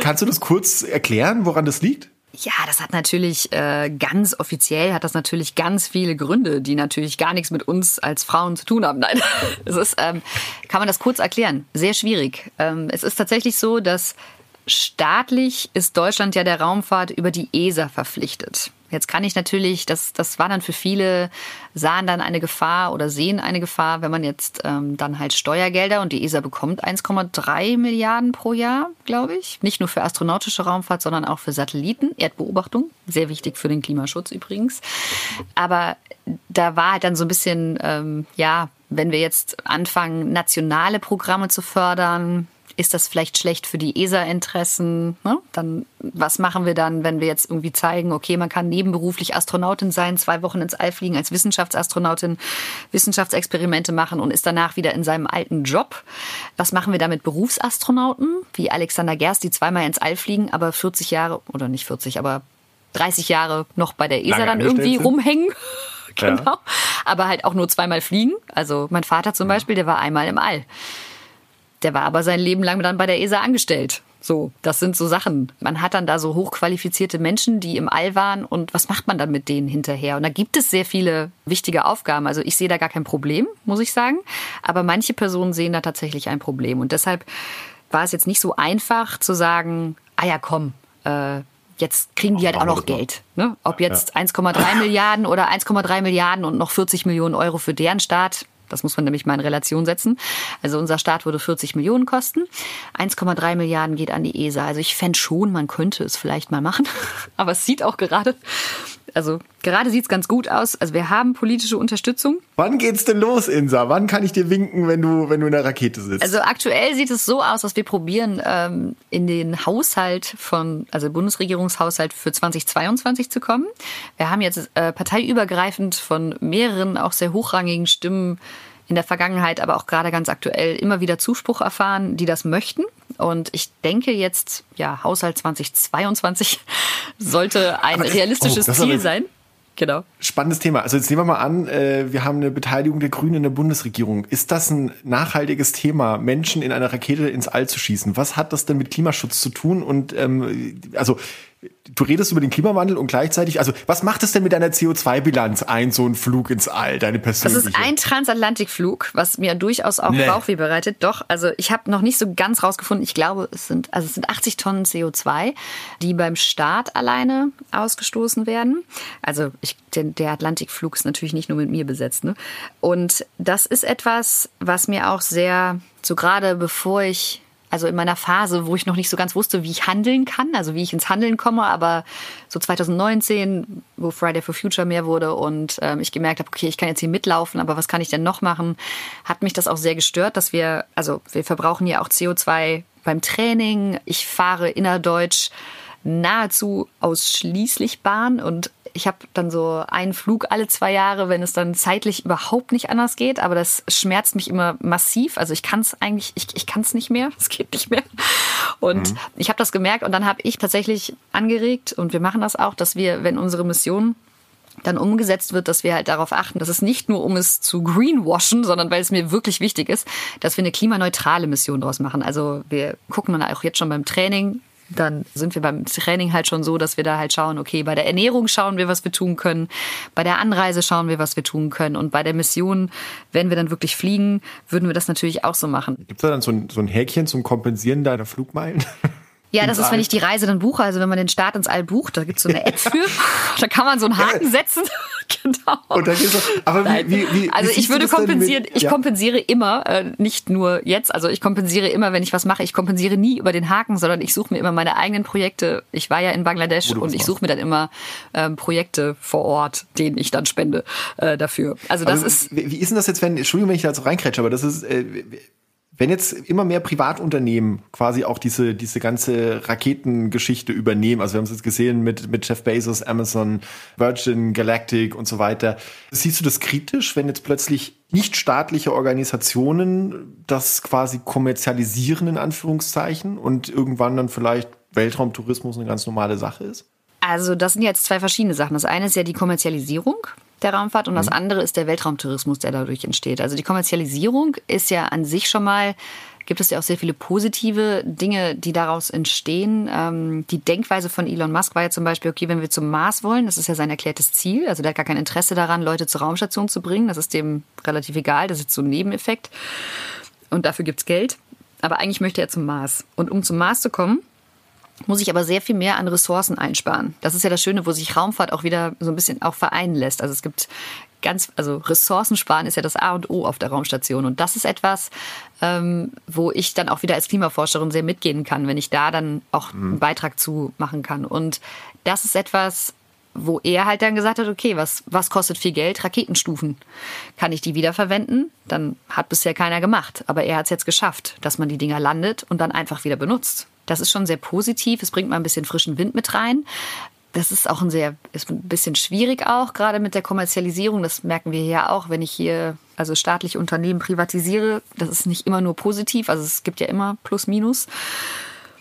kannst du das kurz erklären, woran das liegt? Ja, das hat natürlich äh, ganz offiziell hat das natürlich ganz viele Gründe, die natürlich gar nichts mit uns als Frauen zu tun haben. Nein, es ist, ähm, kann man das kurz erklären? Sehr schwierig. Ähm, es ist tatsächlich so, dass staatlich ist Deutschland ja der Raumfahrt über die ESA verpflichtet. Jetzt kann ich natürlich, das, das war dann für viele, sahen dann eine Gefahr oder sehen eine Gefahr, wenn man jetzt ähm, dann halt Steuergelder und die ESA bekommt 1,3 Milliarden pro Jahr, glaube ich. Nicht nur für astronautische Raumfahrt, sondern auch für Satelliten, Erdbeobachtung. Sehr wichtig für den Klimaschutz übrigens. Aber da war halt dann so ein bisschen, ähm, ja, wenn wir jetzt anfangen, nationale Programme zu fördern, ist das vielleicht schlecht für die ESA-Interessen? Ne? Dann, was machen wir dann, wenn wir jetzt irgendwie zeigen, okay, man kann nebenberuflich Astronautin sein, zwei Wochen ins All fliegen als Wissenschaftsastronautin, Wissenschaftsexperimente machen und ist danach wieder in seinem alten Job? Was machen wir da mit Berufsastronauten, wie Alexander Gerst, die zweimal ins All fliegen, aber 40 Jahre, oder nicht 40, aber 30 Jahre noch bei der ESA Lange dann irgendwie rumhängen? genau. Ja. Aber halt auch nur zweimal fliegen. Also mein Vater zum Beispiel, der war einmal im All. Der war aber sein Leben lang dann bei der ESA angestellt. So, das sind so Sachen. Man hat dann da so hochqualifizierte Menschen, die im All waren und was macht man dann mit denen hinterher? Und da gibt es sehr viele wichtige Aufgaben. Also ich sehe da gar kein Problem, muss ich sagen. Aber manche Personen sehen da tatsächlich ein Problem. Und deshalb war es jetzt nicht so einfach zu sagen, ah ja, komm, äh, jetzt kriegen die halt auch noch Geld. Ne? Ob jetzt ja. 1,3 Milliarden oder 1,3 Milliarden und noch 40 Millionen Euro für deren Staat, das muss man nämlich mal in Relation setzen. Also unser Start würde 40 Millionen kosten. 1,3 Milliarden geht an die ESA. Also ich fände schon, man könnte es vielleicht mal machen. Aber es sieht auch gerade also gerade sieht es ganz gut aus. Also wir haben politische Unterstützung. Wann geht's denn los, Insa? Wann kann ich dir winken, wenn du, wenn du in der Rakete sitzt? Also aktuell sieht es so aus, dass wir probieren, ähm, in den Haushalt von, also Bundesregierungshaushalt für 2022 zu kommen. Wir haben jetzt äh, parteiübergreifend von mehreren auch sehr hochrangigen Stimmen in der Vergangenheit, aber auch gerade ganz aktuell immer wieder Zuspruch erfahren, die das möchten. Und ich denke jetzt, ja, Haushalt 2022 sollte ein aber realistisches oh, Ziel sein. Genau. Spannendes Thema. Also jetzt nehmen wir mal an, äh, wir haben eine Beteiligung der Grünen in der Bundesregierung. Ist das ein nachhaltiges Thema, Menschen in einer Rakete ins All zu schießen? Was hat das denn mit Klimaschutz zu tun? Und ähm, also du redest über den Klimawandel und gleichzeitig, also was macht es denn mit deiner CO2-Bilanz ein, so ein Flug ins All, deine persönliche? Das ist ein Transatlantikflug, was mir durchaus auch nee. Bauchweh bereitet. Doch, also ich habe noch nicht so ganz rausgefunden, ich glaube, es sind, also es sind 80 Tonnen CO2, die beim Start alleine ausgestoßen werden. Also ich, der, der Atlantikflug ist natürlich nicht nur mit mir besetzt. Ne? Und das ist etwas, was mir auch sehr, so gerade bevor ich also in meiner Phase, wo ich noch nicht so ganz wusste, wie ich handeln kann, also wie ich ins Handeln komme, aber so 2019, wo Friday for Future mehr wurde und ähm, ich gemerkt habe, okay, ich kann jetzt hier mitlaufen, aber was kann ich denn noch machen, hat mich das auch sehr gestört, dass wir, also wir verbrauchen ja auch CO2 beim Training. Ich fahre innerdeutsch nahezu ausschließlich Bahn und ich habe dann so einen Flug alle zwei Jahre, wenn es dann zeitlich überhaupt nicht anders geht. Aber das schmerzt mich immer massiv. Also ich kann es eigentlich, ich, ich kann es nicht mehr. Es geht nicht mehr. Und mhm. ich habe das gemerkt und dann habe ich tatsächlich angeregt und wir machen das auch, dass wir, wenn unsere Mission dann umgesetzt wird, dass wir halt darauf achten, dass es nicht nur um es zu greenwashen, sondern weil es mir wirklich wichtig ist, dass wir eine klimaneutrale Mission daraus machen. Also wir gucken dann auch jetzt schon beim Training, dann sind wir beim Training halt schon so, dass wir da halt schauen, okay, bei der Ernährung schauen wir, was wir tun können, bei der Anreise schauen wir, was wir tun können und bei der Mission, wenn wir dann wirklich fliegen, würden wir das natürlich auch so machen. Gibt es da dann so ein, so ein Häkchen zum Kompensieren deiner Flugmeilen? Ja, das ist, wenn ich die Reise dann buche, also wenn man den Start ins All bucht, da gibt's so eine App für, da kann man so einen Haken setzen. genau. Und dann geht's so, aber wie, wie, wie, also wie ich würde kompensieren, mit, ich ja. kompensiere immer, äh, nicht nur jetzt, also ich kompensiere immer, wenn ich was mache, ich kompensiere nie über den Haken, sondern ich suche mir immer meine eigenen Projekte. Ich war ja in Bangladesch und ich suche mir dann immer ähm, Projekte vor Ort, denen ich dann spende äh, dafür. Also das also, ist. Wie ist denn das jetzt, wenn, Entschuldigung, wenn ich da so reinkrätsche, aber das ist, äh, wenn jetzt immer mehr Privatunternehmen quasi auch diese, diese ganze Raketengeschichte übernehmen, also wir haben es jetzt gesehen mit, mit Jeff Bezos, Amazon, Virgin, Galactic und so weiter. Siehst du das kritisch, wenn jetzt plötzlich nichtstaatliche Organisationen das quasi kommerzialisieren, in Anführungszeichen, und irgendwann dann vielleicht Weltraumtourismus eine ganz normale Sache ist? Also das sind jetzt zwei verschiedene Sachen. Das eine ist ja die Kommerzialisierung der Raumfahrt und das andere ist der Weltraumtourismus, der dadurch entsteht. Also die Kommerzialisierung ist ja an sich schon mal gibt es ja auch sehr viele positive Dinge, die daraus entstehen. Ähm, die Denkweise von Elon Musk war ja zum Beispiel, okay, wenn wir zum Mars wollen, das ist ja sein erklärtes Ziel, also der hat gar kein Interesse daran, Leute zur Raumstation zu bringen, das ist dem relativ egal, das ist so ein Nebeneffekt und dafür gibt's Geld. Aber eigentlich möchte er zum Mars. Und um zum Mars zu kommen, muss ich aber sehr viel mehr an Ressourcen einsparen. Das ist ja das Schöne, wo sich Raumfahrt auch wieder so ein bisschen auch vereinen lässt. Also es gibt ganz, also Ressourcen sparen ist ja das A und O auf der Raumstation. Und das ist etwas, ähm, wo ich dann auch wieder als Klimaforscherin sehr mitgehen kann, wenn ich da dann auch einen Beitrag zu machen kann. Und das ist etwas, wo er halt dann gesagt hat, okay, was, was kostet viel Geld? Raketenstufen. Kann ich die wiederverwenden? Dann hat bisher keiner gemacht. Aber er hat es jetzt geschafft, dass man die Dinger landet und dann einfach wieder benutzt. Das ist schon sehr positiv. Es bringt mal ein bisschen frischen Wind mit rein. Das ist auch ein sehr, ist ein bisschen schwierig auch, gerade mit der Kommerzialisierung. Das merken wir ja auch, wenn ich hier also staatliche Unternehmen privatisiere. Das ist nicht immer nur positiv. Also es gibt ja immer Plus, Minus.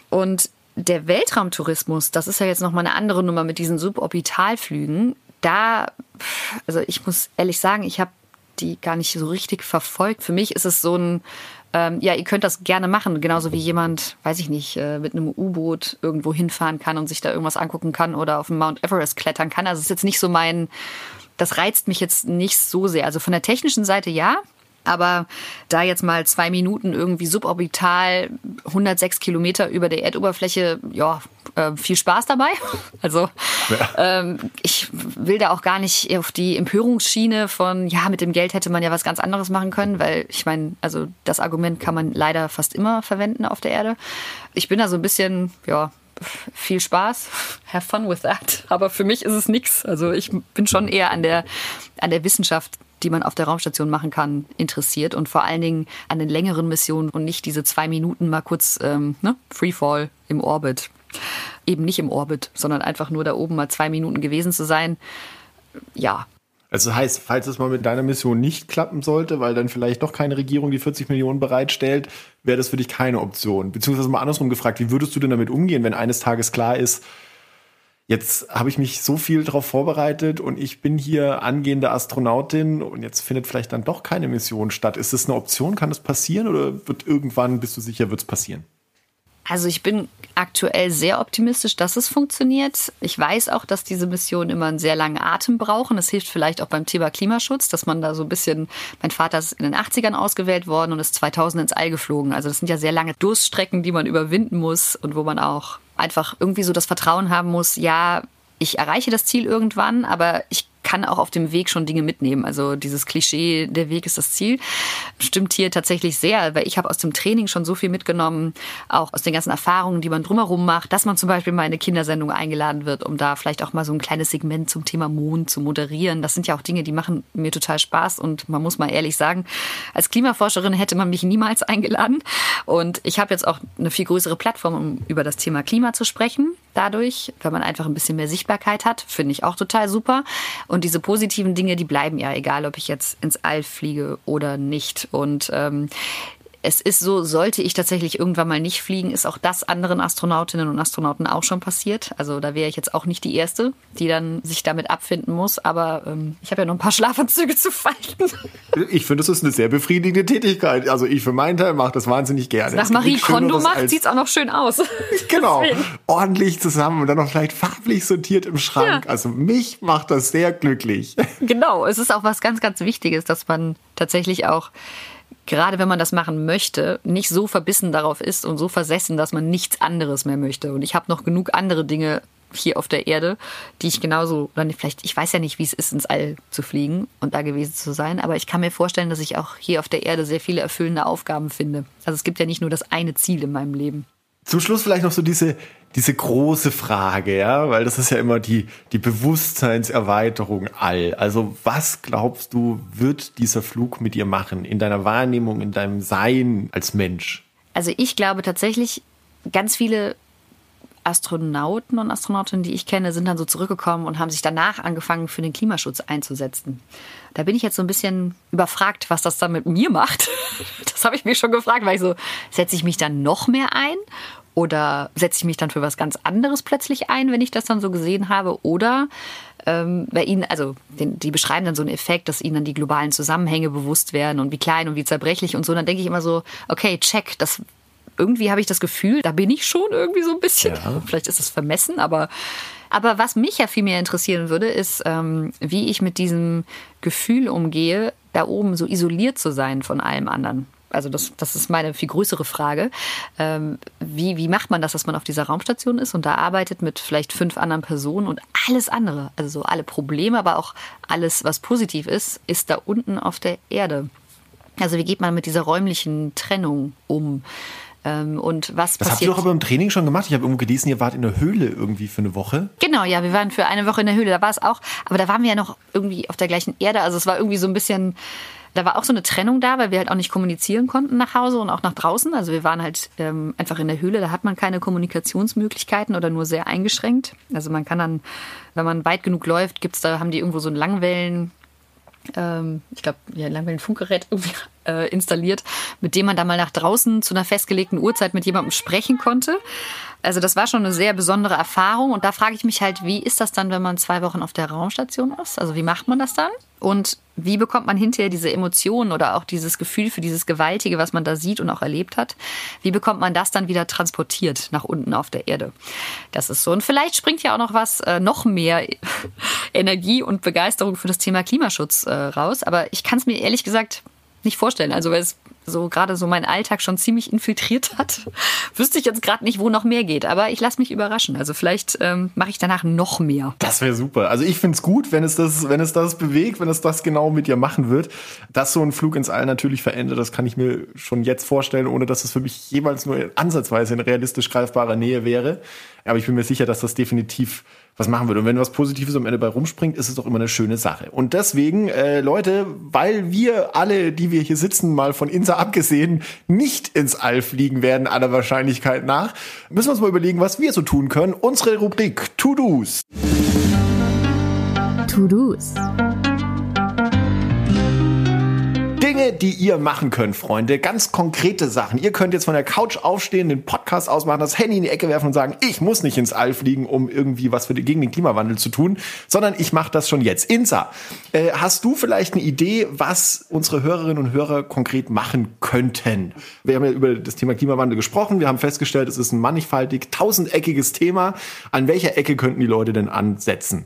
Und der Weltraumtourismus, das ist ja jetzt nochmal eine andere Nummer mit diesen Suborbitalflügen. Da, also ich muss ehrlich sagen, ich habe die gar nicht so richtig verfolgt. Für mich ist es so ein, ähm, ja, ihr könnt das gerne machen, genauso wie jemand, weiß ich nicht, äh, mit einem U-Boot irgendwo hinfahren kann und sich da irgendwas angucken kann oder auf dem Mount Everest klettern kann. Also es ist jetzt nicht so mein, das reizt mich jetzt nicht so sehr. Also von der technischen Seite ja, aber da jetzt mal zwei Minuten irgendwie suborbital 106 Kilometer über der Erdoberfläche, ja, äh, viel Spaß dabei. Also ja. ähm, ich will da auch gar nicht auf die Empörungsschiene von, ja, mit dem Geld hätte man ja was ganz anderes machen können, weil ich meine, also das Argument kann man leider fast immer verwenden auf der Erde. Ich bin da so ein bisschen, ja, viel Spaß, have fun with that. Aber für mich ist es nichts. Also ich bin schon eher an der, an der Wissenschaft die man auf der Raumstation machen kann, interessiert und vor allen Dingen an den längeren Missionen und nicht diese zwei Minuten mal kurz ähm, ne, Freefall im Orbit. Eben nicht im Orbit, sondern einfach nur da oben mal zwei Minuten gewesen zu sein. Ja, also heißt, falls es mal mit deiner Mission nicht klappen sollte, weil dann vielleicht doch keine Regierung die 40 Millionen bereitstellt, wäre das für dich keine Option. Beziehungsweise mal andersrum gefragt, wie würdest du denn damit umgehen, wenn eines Tages klar ist, jetzt habe ich mich so viel darauf vorbereitet und ich bin hier angehende Astronautin und jetzt findet vielleicht dann doch keine Mission statt. Ist das eine Option? Kann das passieren oder wird irgendwann, bist du sicher, wird es passieren? Also ich bin aktuell sehr optimistisch, dass es funktioniert. Ich weiß auch, dass diese Missionen immer einen sehr langen Atem brauchen. Das hilft vielleicht auch beim Thema Klimaschutz, dass man da so ein bisschen, mein Vater ist in den 80ern ausgewählt worden und ist 2000 ins All geflogen. Also das sind ja sehr lange Durststrecken, die man überwinden muss und wo man auch einfach irgendwie so das Vertrauen haben muss, ja, ich erreiche das Ziel irgendwann, aber ich kann auch auf dem Weg schon Dinge mitnehmen. Also dieses Klischee, der Weg ist das Ziel, stimmt hier tatsächlich sehr, weil ich habe aus dem Training schon so viel mitgenommen, auch aus den ganzen Erfahrungen, die man drumherum macht, dass man zum Beispiel mal in eine Kindersendung eingeladen wird, um da vielleicht auch mal so ein kleines Segment zum Thema Mond zu moderieren. Das sind ja auch Dinge, die machen mir total Spaß und man muss mal ehrlich sagen, als Klimaforscherin hätte man mich niemals eingeladen und ich habe jetzt auch eine viel größere Plattform, um über das Thema Klima zu sprechen. Dadurch, weil man einfach ein bisschen mehr Sichtbarkeit hat, finde ich auch total super. Und diese positiven Dinge, die bleiben ja, egal ob ich jetzt ins All fliege oder nicht. Und ähm, es ist so, sollte ich tatsächlich irgendwann mal nicht fliegen, ist auch das anderen Astronautinnen und Astronauten auch schon passiert. Also da wäre ich jetzt auch nicht die Erste, die dann sich damit abfinden muss. Aber ähm, ich habe ja noch ein paar Schlafanzüge zu falten. Ich finde, das ist eine sehr befriedigende Tätigkeit. Also ich für meinen Teil mache das wahnsinnig gerne. Nach Marie Kondo macht, sieht es auch noch schön aus. Genau. Ordentlich zusammen und dann noch vielleicht farblich sortiert im Schrank. Ja. Also mich macht das sehr glücklich. Genau. Es ist auch was ganz, ganz Wichtiges, dass man tatsächlich auch gerade wenn man das machen möchte, nicht so verbissen darauf ist und so versessen, dass man nichts anderes mehr möchte. Und ich habe noch genug andere Dinge hier auf der Erde, die ich genauso, oder vielleicht, ich weiß ja nicht, wie es ist, ins All zu fliegen und da gewesen zu sein, aber ich kann mir vorstellen, dass ich auch hier auf der Erde sehr viele erfüllende Aufgaben finde. Also es gibt ja nicht nur das eine Ziel in meinem Leben. Zum Schluss vielleicht noch so diese, diese große Frage, ja, weil das ist ja immer die, die Bewusstseinserweiterung all. Also was glaubst du, wird dieser Flug mit dir machen in deiner Wahrnehmung, in deinem Sein als Mensch? Also ich glaube tatsächlich, ganz viele Astronauten und Astronautinnen, die ich kenne, sind dann so zurückgekommen und haben sich danach angefangen, für den Klimaschutz einzusetzen. Da bin ich jetzt so ein bisschen überfragt, was das dann mit mir macht. Das habe ich mir schon gefragt, weil ich so, setze ich mich dann noch mehr ein? Oder setze ich mich dann für was ganz anderes plötzlich ein, wenn ich das dann so gesehen habe? Oder ähm, bei ihnen, also den, die beschreiben dann so einen Effekt, dass ihnen dann die globalen Zusammenhänge bewusst werden und wie klein und wie zerbrechlich und so. dann denke ich immer so, okay, check, das irgendwie habe ich das Gefühl, da bin ich schon irgendwie so ein bisschen. Ja. Vielleicht ist es vermessen, aber aber was mich ja viel mehr interessieren würde, ist, ähm, wie ich mit diesem Gefühl umgehe, da oben so isoliert zu sein von allem anderen. Also das, das ist meine viel größere Frage. Ähm, wie, wie macht man das, dass man auf dieser Raumstation ist und da arbeitet mit vielleicht fünf anderen Personen und alles andere, also so alle Probleme, aber auch alles, was positiv ist, ist da unten auf der Erde. Also wie geht man mit dieser räumlichen Trennung um? Ähm, und was das passiert? habt ihr doch aber im Training schon gemacht. Ich habe irgendwo gelesen, ihr wart in der Höhle irgendwie für eine Woche. Genau, ja, wir waren für eine Woche in der Höhle. Da war es auch, aber da waren wir ja noch irgendwie auf der gleichen Erde. Also es war irgendwie so ein bisschen, da war auch so eine Trennung da, weil wir halt auch nicht kommunizieren konnten nach Hause und auch nach draußen. Also wir waren halt ähm, einfach in der Höhle, da hat man keine Kommunikationsmöglichkeiten oder nur sehr eingeschränkt. Also man kann dann, wenn man weit genug läuft, gibt's da, haben die irgendwo so einen Langwellen, ähm, ich glaube, ja, Langwellenfunkgerät irgendwie äh, installiert, mit dem man da mal nach draußen zu einer festgelegten Uhrzeit mit jemandem sprechen konnte. Also das war schon eine sehr besondere Erfahrung und da frage ich mich halt, wie ist das dann, wenn man zwei Wochen auf der Raumstation ist? Also wie macht man das dann? Und wie bekommt man hinterher diese Emotionen oder auch dieses Gefühl für dieses Gewaltige, was man da sieht und auch erlebt hat? Wie bekommt man das dann wieder transportiert nach unten auf der Erde? Das ist so. Und vielleicht springt ja auch noch was, äh, noch mehr Energie und Begeisterung für das Thema Klimaschutz äh, raus. Aber ich kann es mir ehrlich gesagt nicht vorstellen. Also weil es so gerade so meinen Alltag schon ziemlich infiltriert hat, wüsste ich jetzt gerade nicht, wo noch mehr geht. Aber ich lasse mich überraschen. Also vielleicht ähm, mache ich danach noch mehr. Das wäre super. Also ich finde es gut, wenn es das, wenn es das bewegt, wenn es das genau mit dir machen wird. Dass so ein Flug ins All natürlich verändert, das kann ich mir schon jetzt vorstellen, ohne dass es für mich jemals nur ansatzweise in realistisch greifbarer Nähe wäre. Aber ich bin mir sicher, dass das definitiv was machen würde. Und wenn was Positives am Ende bei rumspringt, ist es doch immer eine schöne Sache. Und deswegen, äh, Leute, weil wir alle, die wir hier sitzen, mal von Insa abgesehen, nicht ins All fliegen werden, aller Wahrscheinlichkeit nach, müssen wir uns mal überlegen, was wir so tun können. Unsere Rubrik To-Dos. To-Dos. Dinge, die ihr machen könnt, Freunde. Ganz konkrete Sachen. Ihr könnt jetzt von der Couch aufstehen, den Podcast ausmachen, das Handy in die Ecke werfen und sagen, ich muss nicht ins All fliegen, um irgendwie was für gegen den Klimawandel zu tun, sondern ich mache das schon jetzt. Insa, äh, hast du vielleicht eine Idee, was unsere Hörerinnen und Hörer konkret machen könnten? Wir haben ja über das Thema Klimawandel gesprochen. Wir haben festgestellt, es ist ein mannigfaltig, tausendeckiges Thema. An welcher Ecke könnten die Leute denn ansetzen?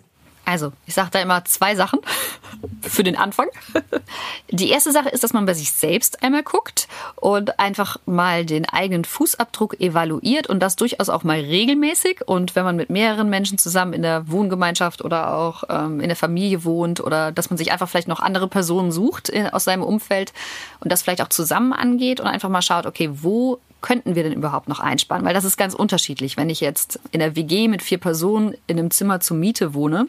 Also, ich sage da immer zwei Sachen für den Anfang. Die erste Sache ist, dass man bei sich selbst einmal guckt und einfach mal den eigenen Fußabdruck evaluiert und das durchaus auch mal regelmäßig. Und wenn man mit mehreren Menschen zusammen in der Wohngemeinschaft oder auch ähm, in der Familie wohnt oder dass man sich einfach vielleicht noch andere Personen sucht äh, aus seinem Umfeld und das vielleicht auch zusammen angeht und einfach mal schaut, okay, wo könnten wir denn überhaupt noch einsparen? Weil das ist ganz unterschiedlich. Wenn ich jetzt in der WG mit vier Personen in einem Zimmer zur Miete wohne,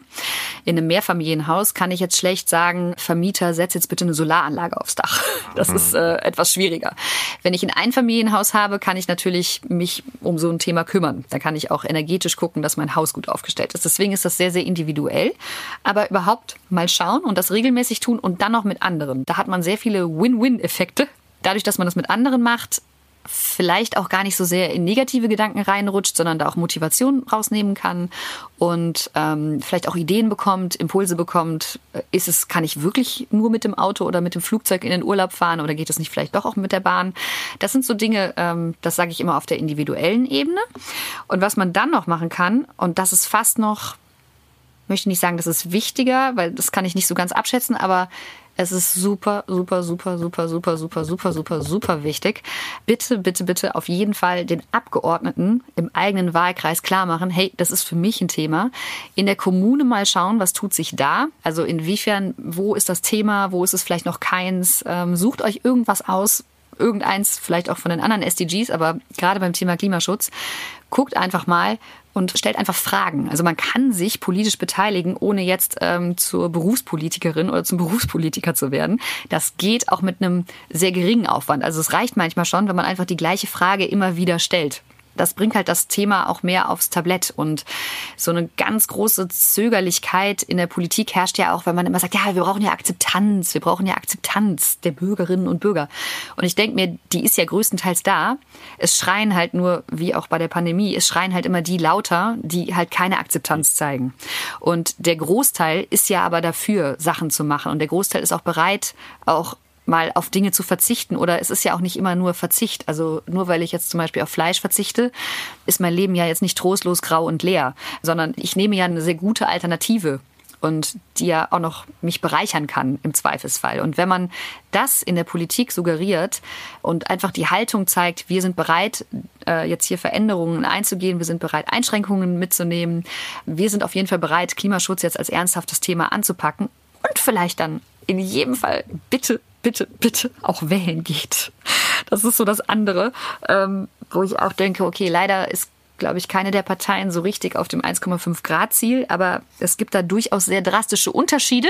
in einem Mehrfamilienhaus, kann ich jetzt schlecht sagen, Vermieter, setz jetzt bitte eine Solaranlage aufs Dach. Das mhm. ist äh, etwas schwieriger. Wenn ich ein Einfamilienhaus habe, kann ich natürlich mich um so ein Thema kümmern. Da kann ich auch energetisch gucken, dass mein Haus gut aufgestellt ist. Deswegen ist das sehr, sehr individuell. Aber überhaupt mal schauen und das regelmäßig tun und dann noch mit anderen. Da hat man sehr viele Win-Win-Effekte. Dadurch, dass man das mit anderen macht, vielleicht auch gar nicht so sehr in negative Gedanken reinrutscht, sondern da auch Motivation rausnehmen kann und ähm, vielleicht auch Ideen bekommt, Impulse bekommt. Ist es, kann ich wirklich nur mit dem Auto oder mit dem Flugzeug in den Urlaub fahren oder geht es nicht vielleicht doch auch mit der Bahn? Das sind so Dinge, ähm, das sage ich immer auf der individuellen Ebene. Und was man dann noch machen kann, und das ist fast noch, möchte nicht sagen, das ist wichtiger, weil das kann ich nicht so ganz abschätzen, aber Es ist super, super, super, super, super, super, super, super, super wichtig. Bitte, bitte, bitte auf jeden Fall den Abgeordneten im eigenen Wahlkreis klar machen, hey, das ist für mich ein Thema. In der Kommune mal schauen, was tut sich da? Also inwiefern, wo ist das Thema, wo ist es vielleicht noch keins? Ähm, sucht euch irgendwas aus, irgendeins, vielleicht auch von den anderen SDGs, aber gerade beim Thema Klimaschutz, guckt einfach mal und stellt einfach Fragen. Also man kann sich politisch beteiligen, ohne jetzt ähm, zur Berufspolitikerin oder zum Berufspolitiker zu werden. Das geht auch mit einem sehr geringen Aufwand. Also es reicht manchmal schon, wenn man einfach die gleiche Frage immer wieder stellt das bringt halt das Thema auch mehr aufs Tablett. Und so eine ganz große Zögerlichkeit in der Politik herrscht ja auch, wenn man immer sagt, ja, wir brauchen ja Akzeptanz, wir brauchen ja Akzeptanz der Bürgerinnen und Bürger. Und ich denke mir, die ist ja größtenteils da. Es schreien halt nur, wie auch bei der Pandemie, es schreien halt immer die lauter, die halt keine Akzeptanz zeigen. Und der Großteil ist ja aber dafür, Sachen zu machen. Und der Großteil ist auch bereit, auch mal auf Dinge zu verzichten. Oder es ist ja auch nicht immer nur Verzicht. Also nur weil ich jetzt zum Beispiel auf Fleisch verzichte, ist mein Leben ja jetzt nicht trostlos grau und leer, sondern ich nehme ja eine sehr gute Alternative und die ja auch noch mich bereichern kann im Zweifelsfall. Und wenn man das in der Politik suggeriert und einfach die Haltung zeigt, wir sind bereit, äh, jetzt hier Veränderungen einzugehen, wir sind bereit, Einschränkungen mitzunehmen, wir sind auf jeden Fall bereit, Klimaschutz jetzt als ernsthaftes Thema anzupacken und vielleicht dann in jedem Fall bitte bitte, bitte auch wählen geht. Das ist so das andere, ähm, wo ich auch denke, okay, leider ist glaube ich, keine der Parteien so richtig auf dem 1,5 Grad Ziel, aber es gibt da durchaus sehr drastische Unterschiede,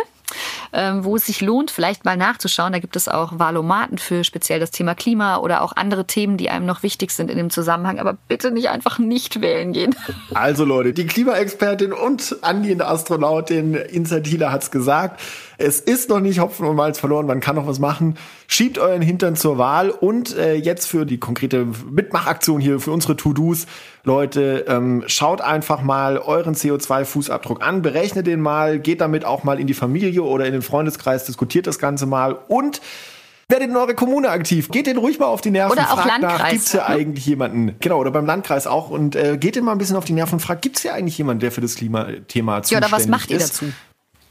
ähm, wo es sich lohnt, vielleicht mal nachzuschauen. Da gibt es auch Wahlomaten für speziell das Thema Klima oder auch andere Themen, die einem noch wichtig sind in dem Zusammenhang. Aber bitte nicht einfach nicht wählen gehen. Also Leute, die Klimaexpertin und angehende Astronautin Insa Thiele hat's gesagt. Es ist noch nicht Hopfen und Malz verloren, man kann noch was machen. Schiebt euren Hintern zur Wahl und äh, jetzt für die konkrete Mitmachaktion hier, für unsere To-Dos. Leute, ähm, schaut einfach mal euren CO2-Fußabdruck an, berechnet den mal, geht damit auch mal in die Familie oder in den Freundeskreis, diskutiert das Ganze mal und Werdet in eure Kommune aktiv. Geht den ruhig mal auf die Nerven. Oder auch fragt Landkreis. nach, gibt's ja eigentlich jemanden? Genau, oder beim Landkreis auch. Und äh, geht den mal ein bisschen auf die Nerven und fragt, gibt's ja eigentlich jemanden, der für das Klimathema zuständig ist? Ja, oder was macht ihr dazu?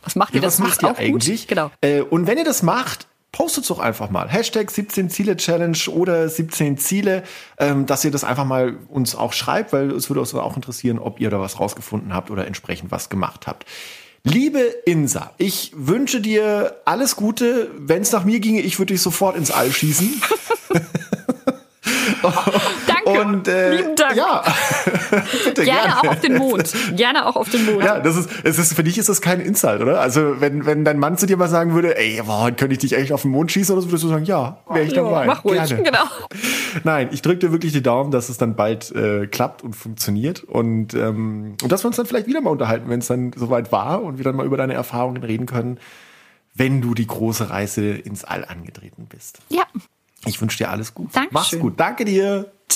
Was macht ihr ja, das? Macht ihr eigentlich? Gut? Genau. Äh, und wenn ihr das macht, postet doch einfach mal. Hashtag 17 Ziele Challenge oder 17 Ziele, ähm, dass ihr das einfach mal uns auch schreibt, weil es würde uns auch interessieren, ob ihr da was rausgefunden habt oder entsprechend was gemacht habt. Liebe Insa, ich wünsche dir alles Gute. Wenn es nach mir ginge, ich würde dich sofort ins All schießen. Danke. Und, äh, Lieben Dank. Ja. Bitte, gerne, gerne, auch auf den Mond. Gerne auch auf den Mond. Ja, das ist, es ist, für dich ist das kein Insult, oder? Also, wenn, wenn dein Mann zu dir mal sagen würde, ey, boah, könnte ich dich echt auf den Mond schießen, oder so, würdest du sagen, ja, wäre ich dabei. Ja, mach ruhig, gerne. genau. Nein, ich drücke dir wirklich die Daumen, dass es dann bald äh, klappt und funktioniert und, ähm, und dass wir uns dann vielleicht wieder mal unterhalten, wenn es dann soweit war und wir dann mal über deine Erfahrungen reden können, wenn du die große Reise ins All angetreten bist. Ja. Ich wünsche dir alles gut. Dankeschön. Mach's gut. Danke dir.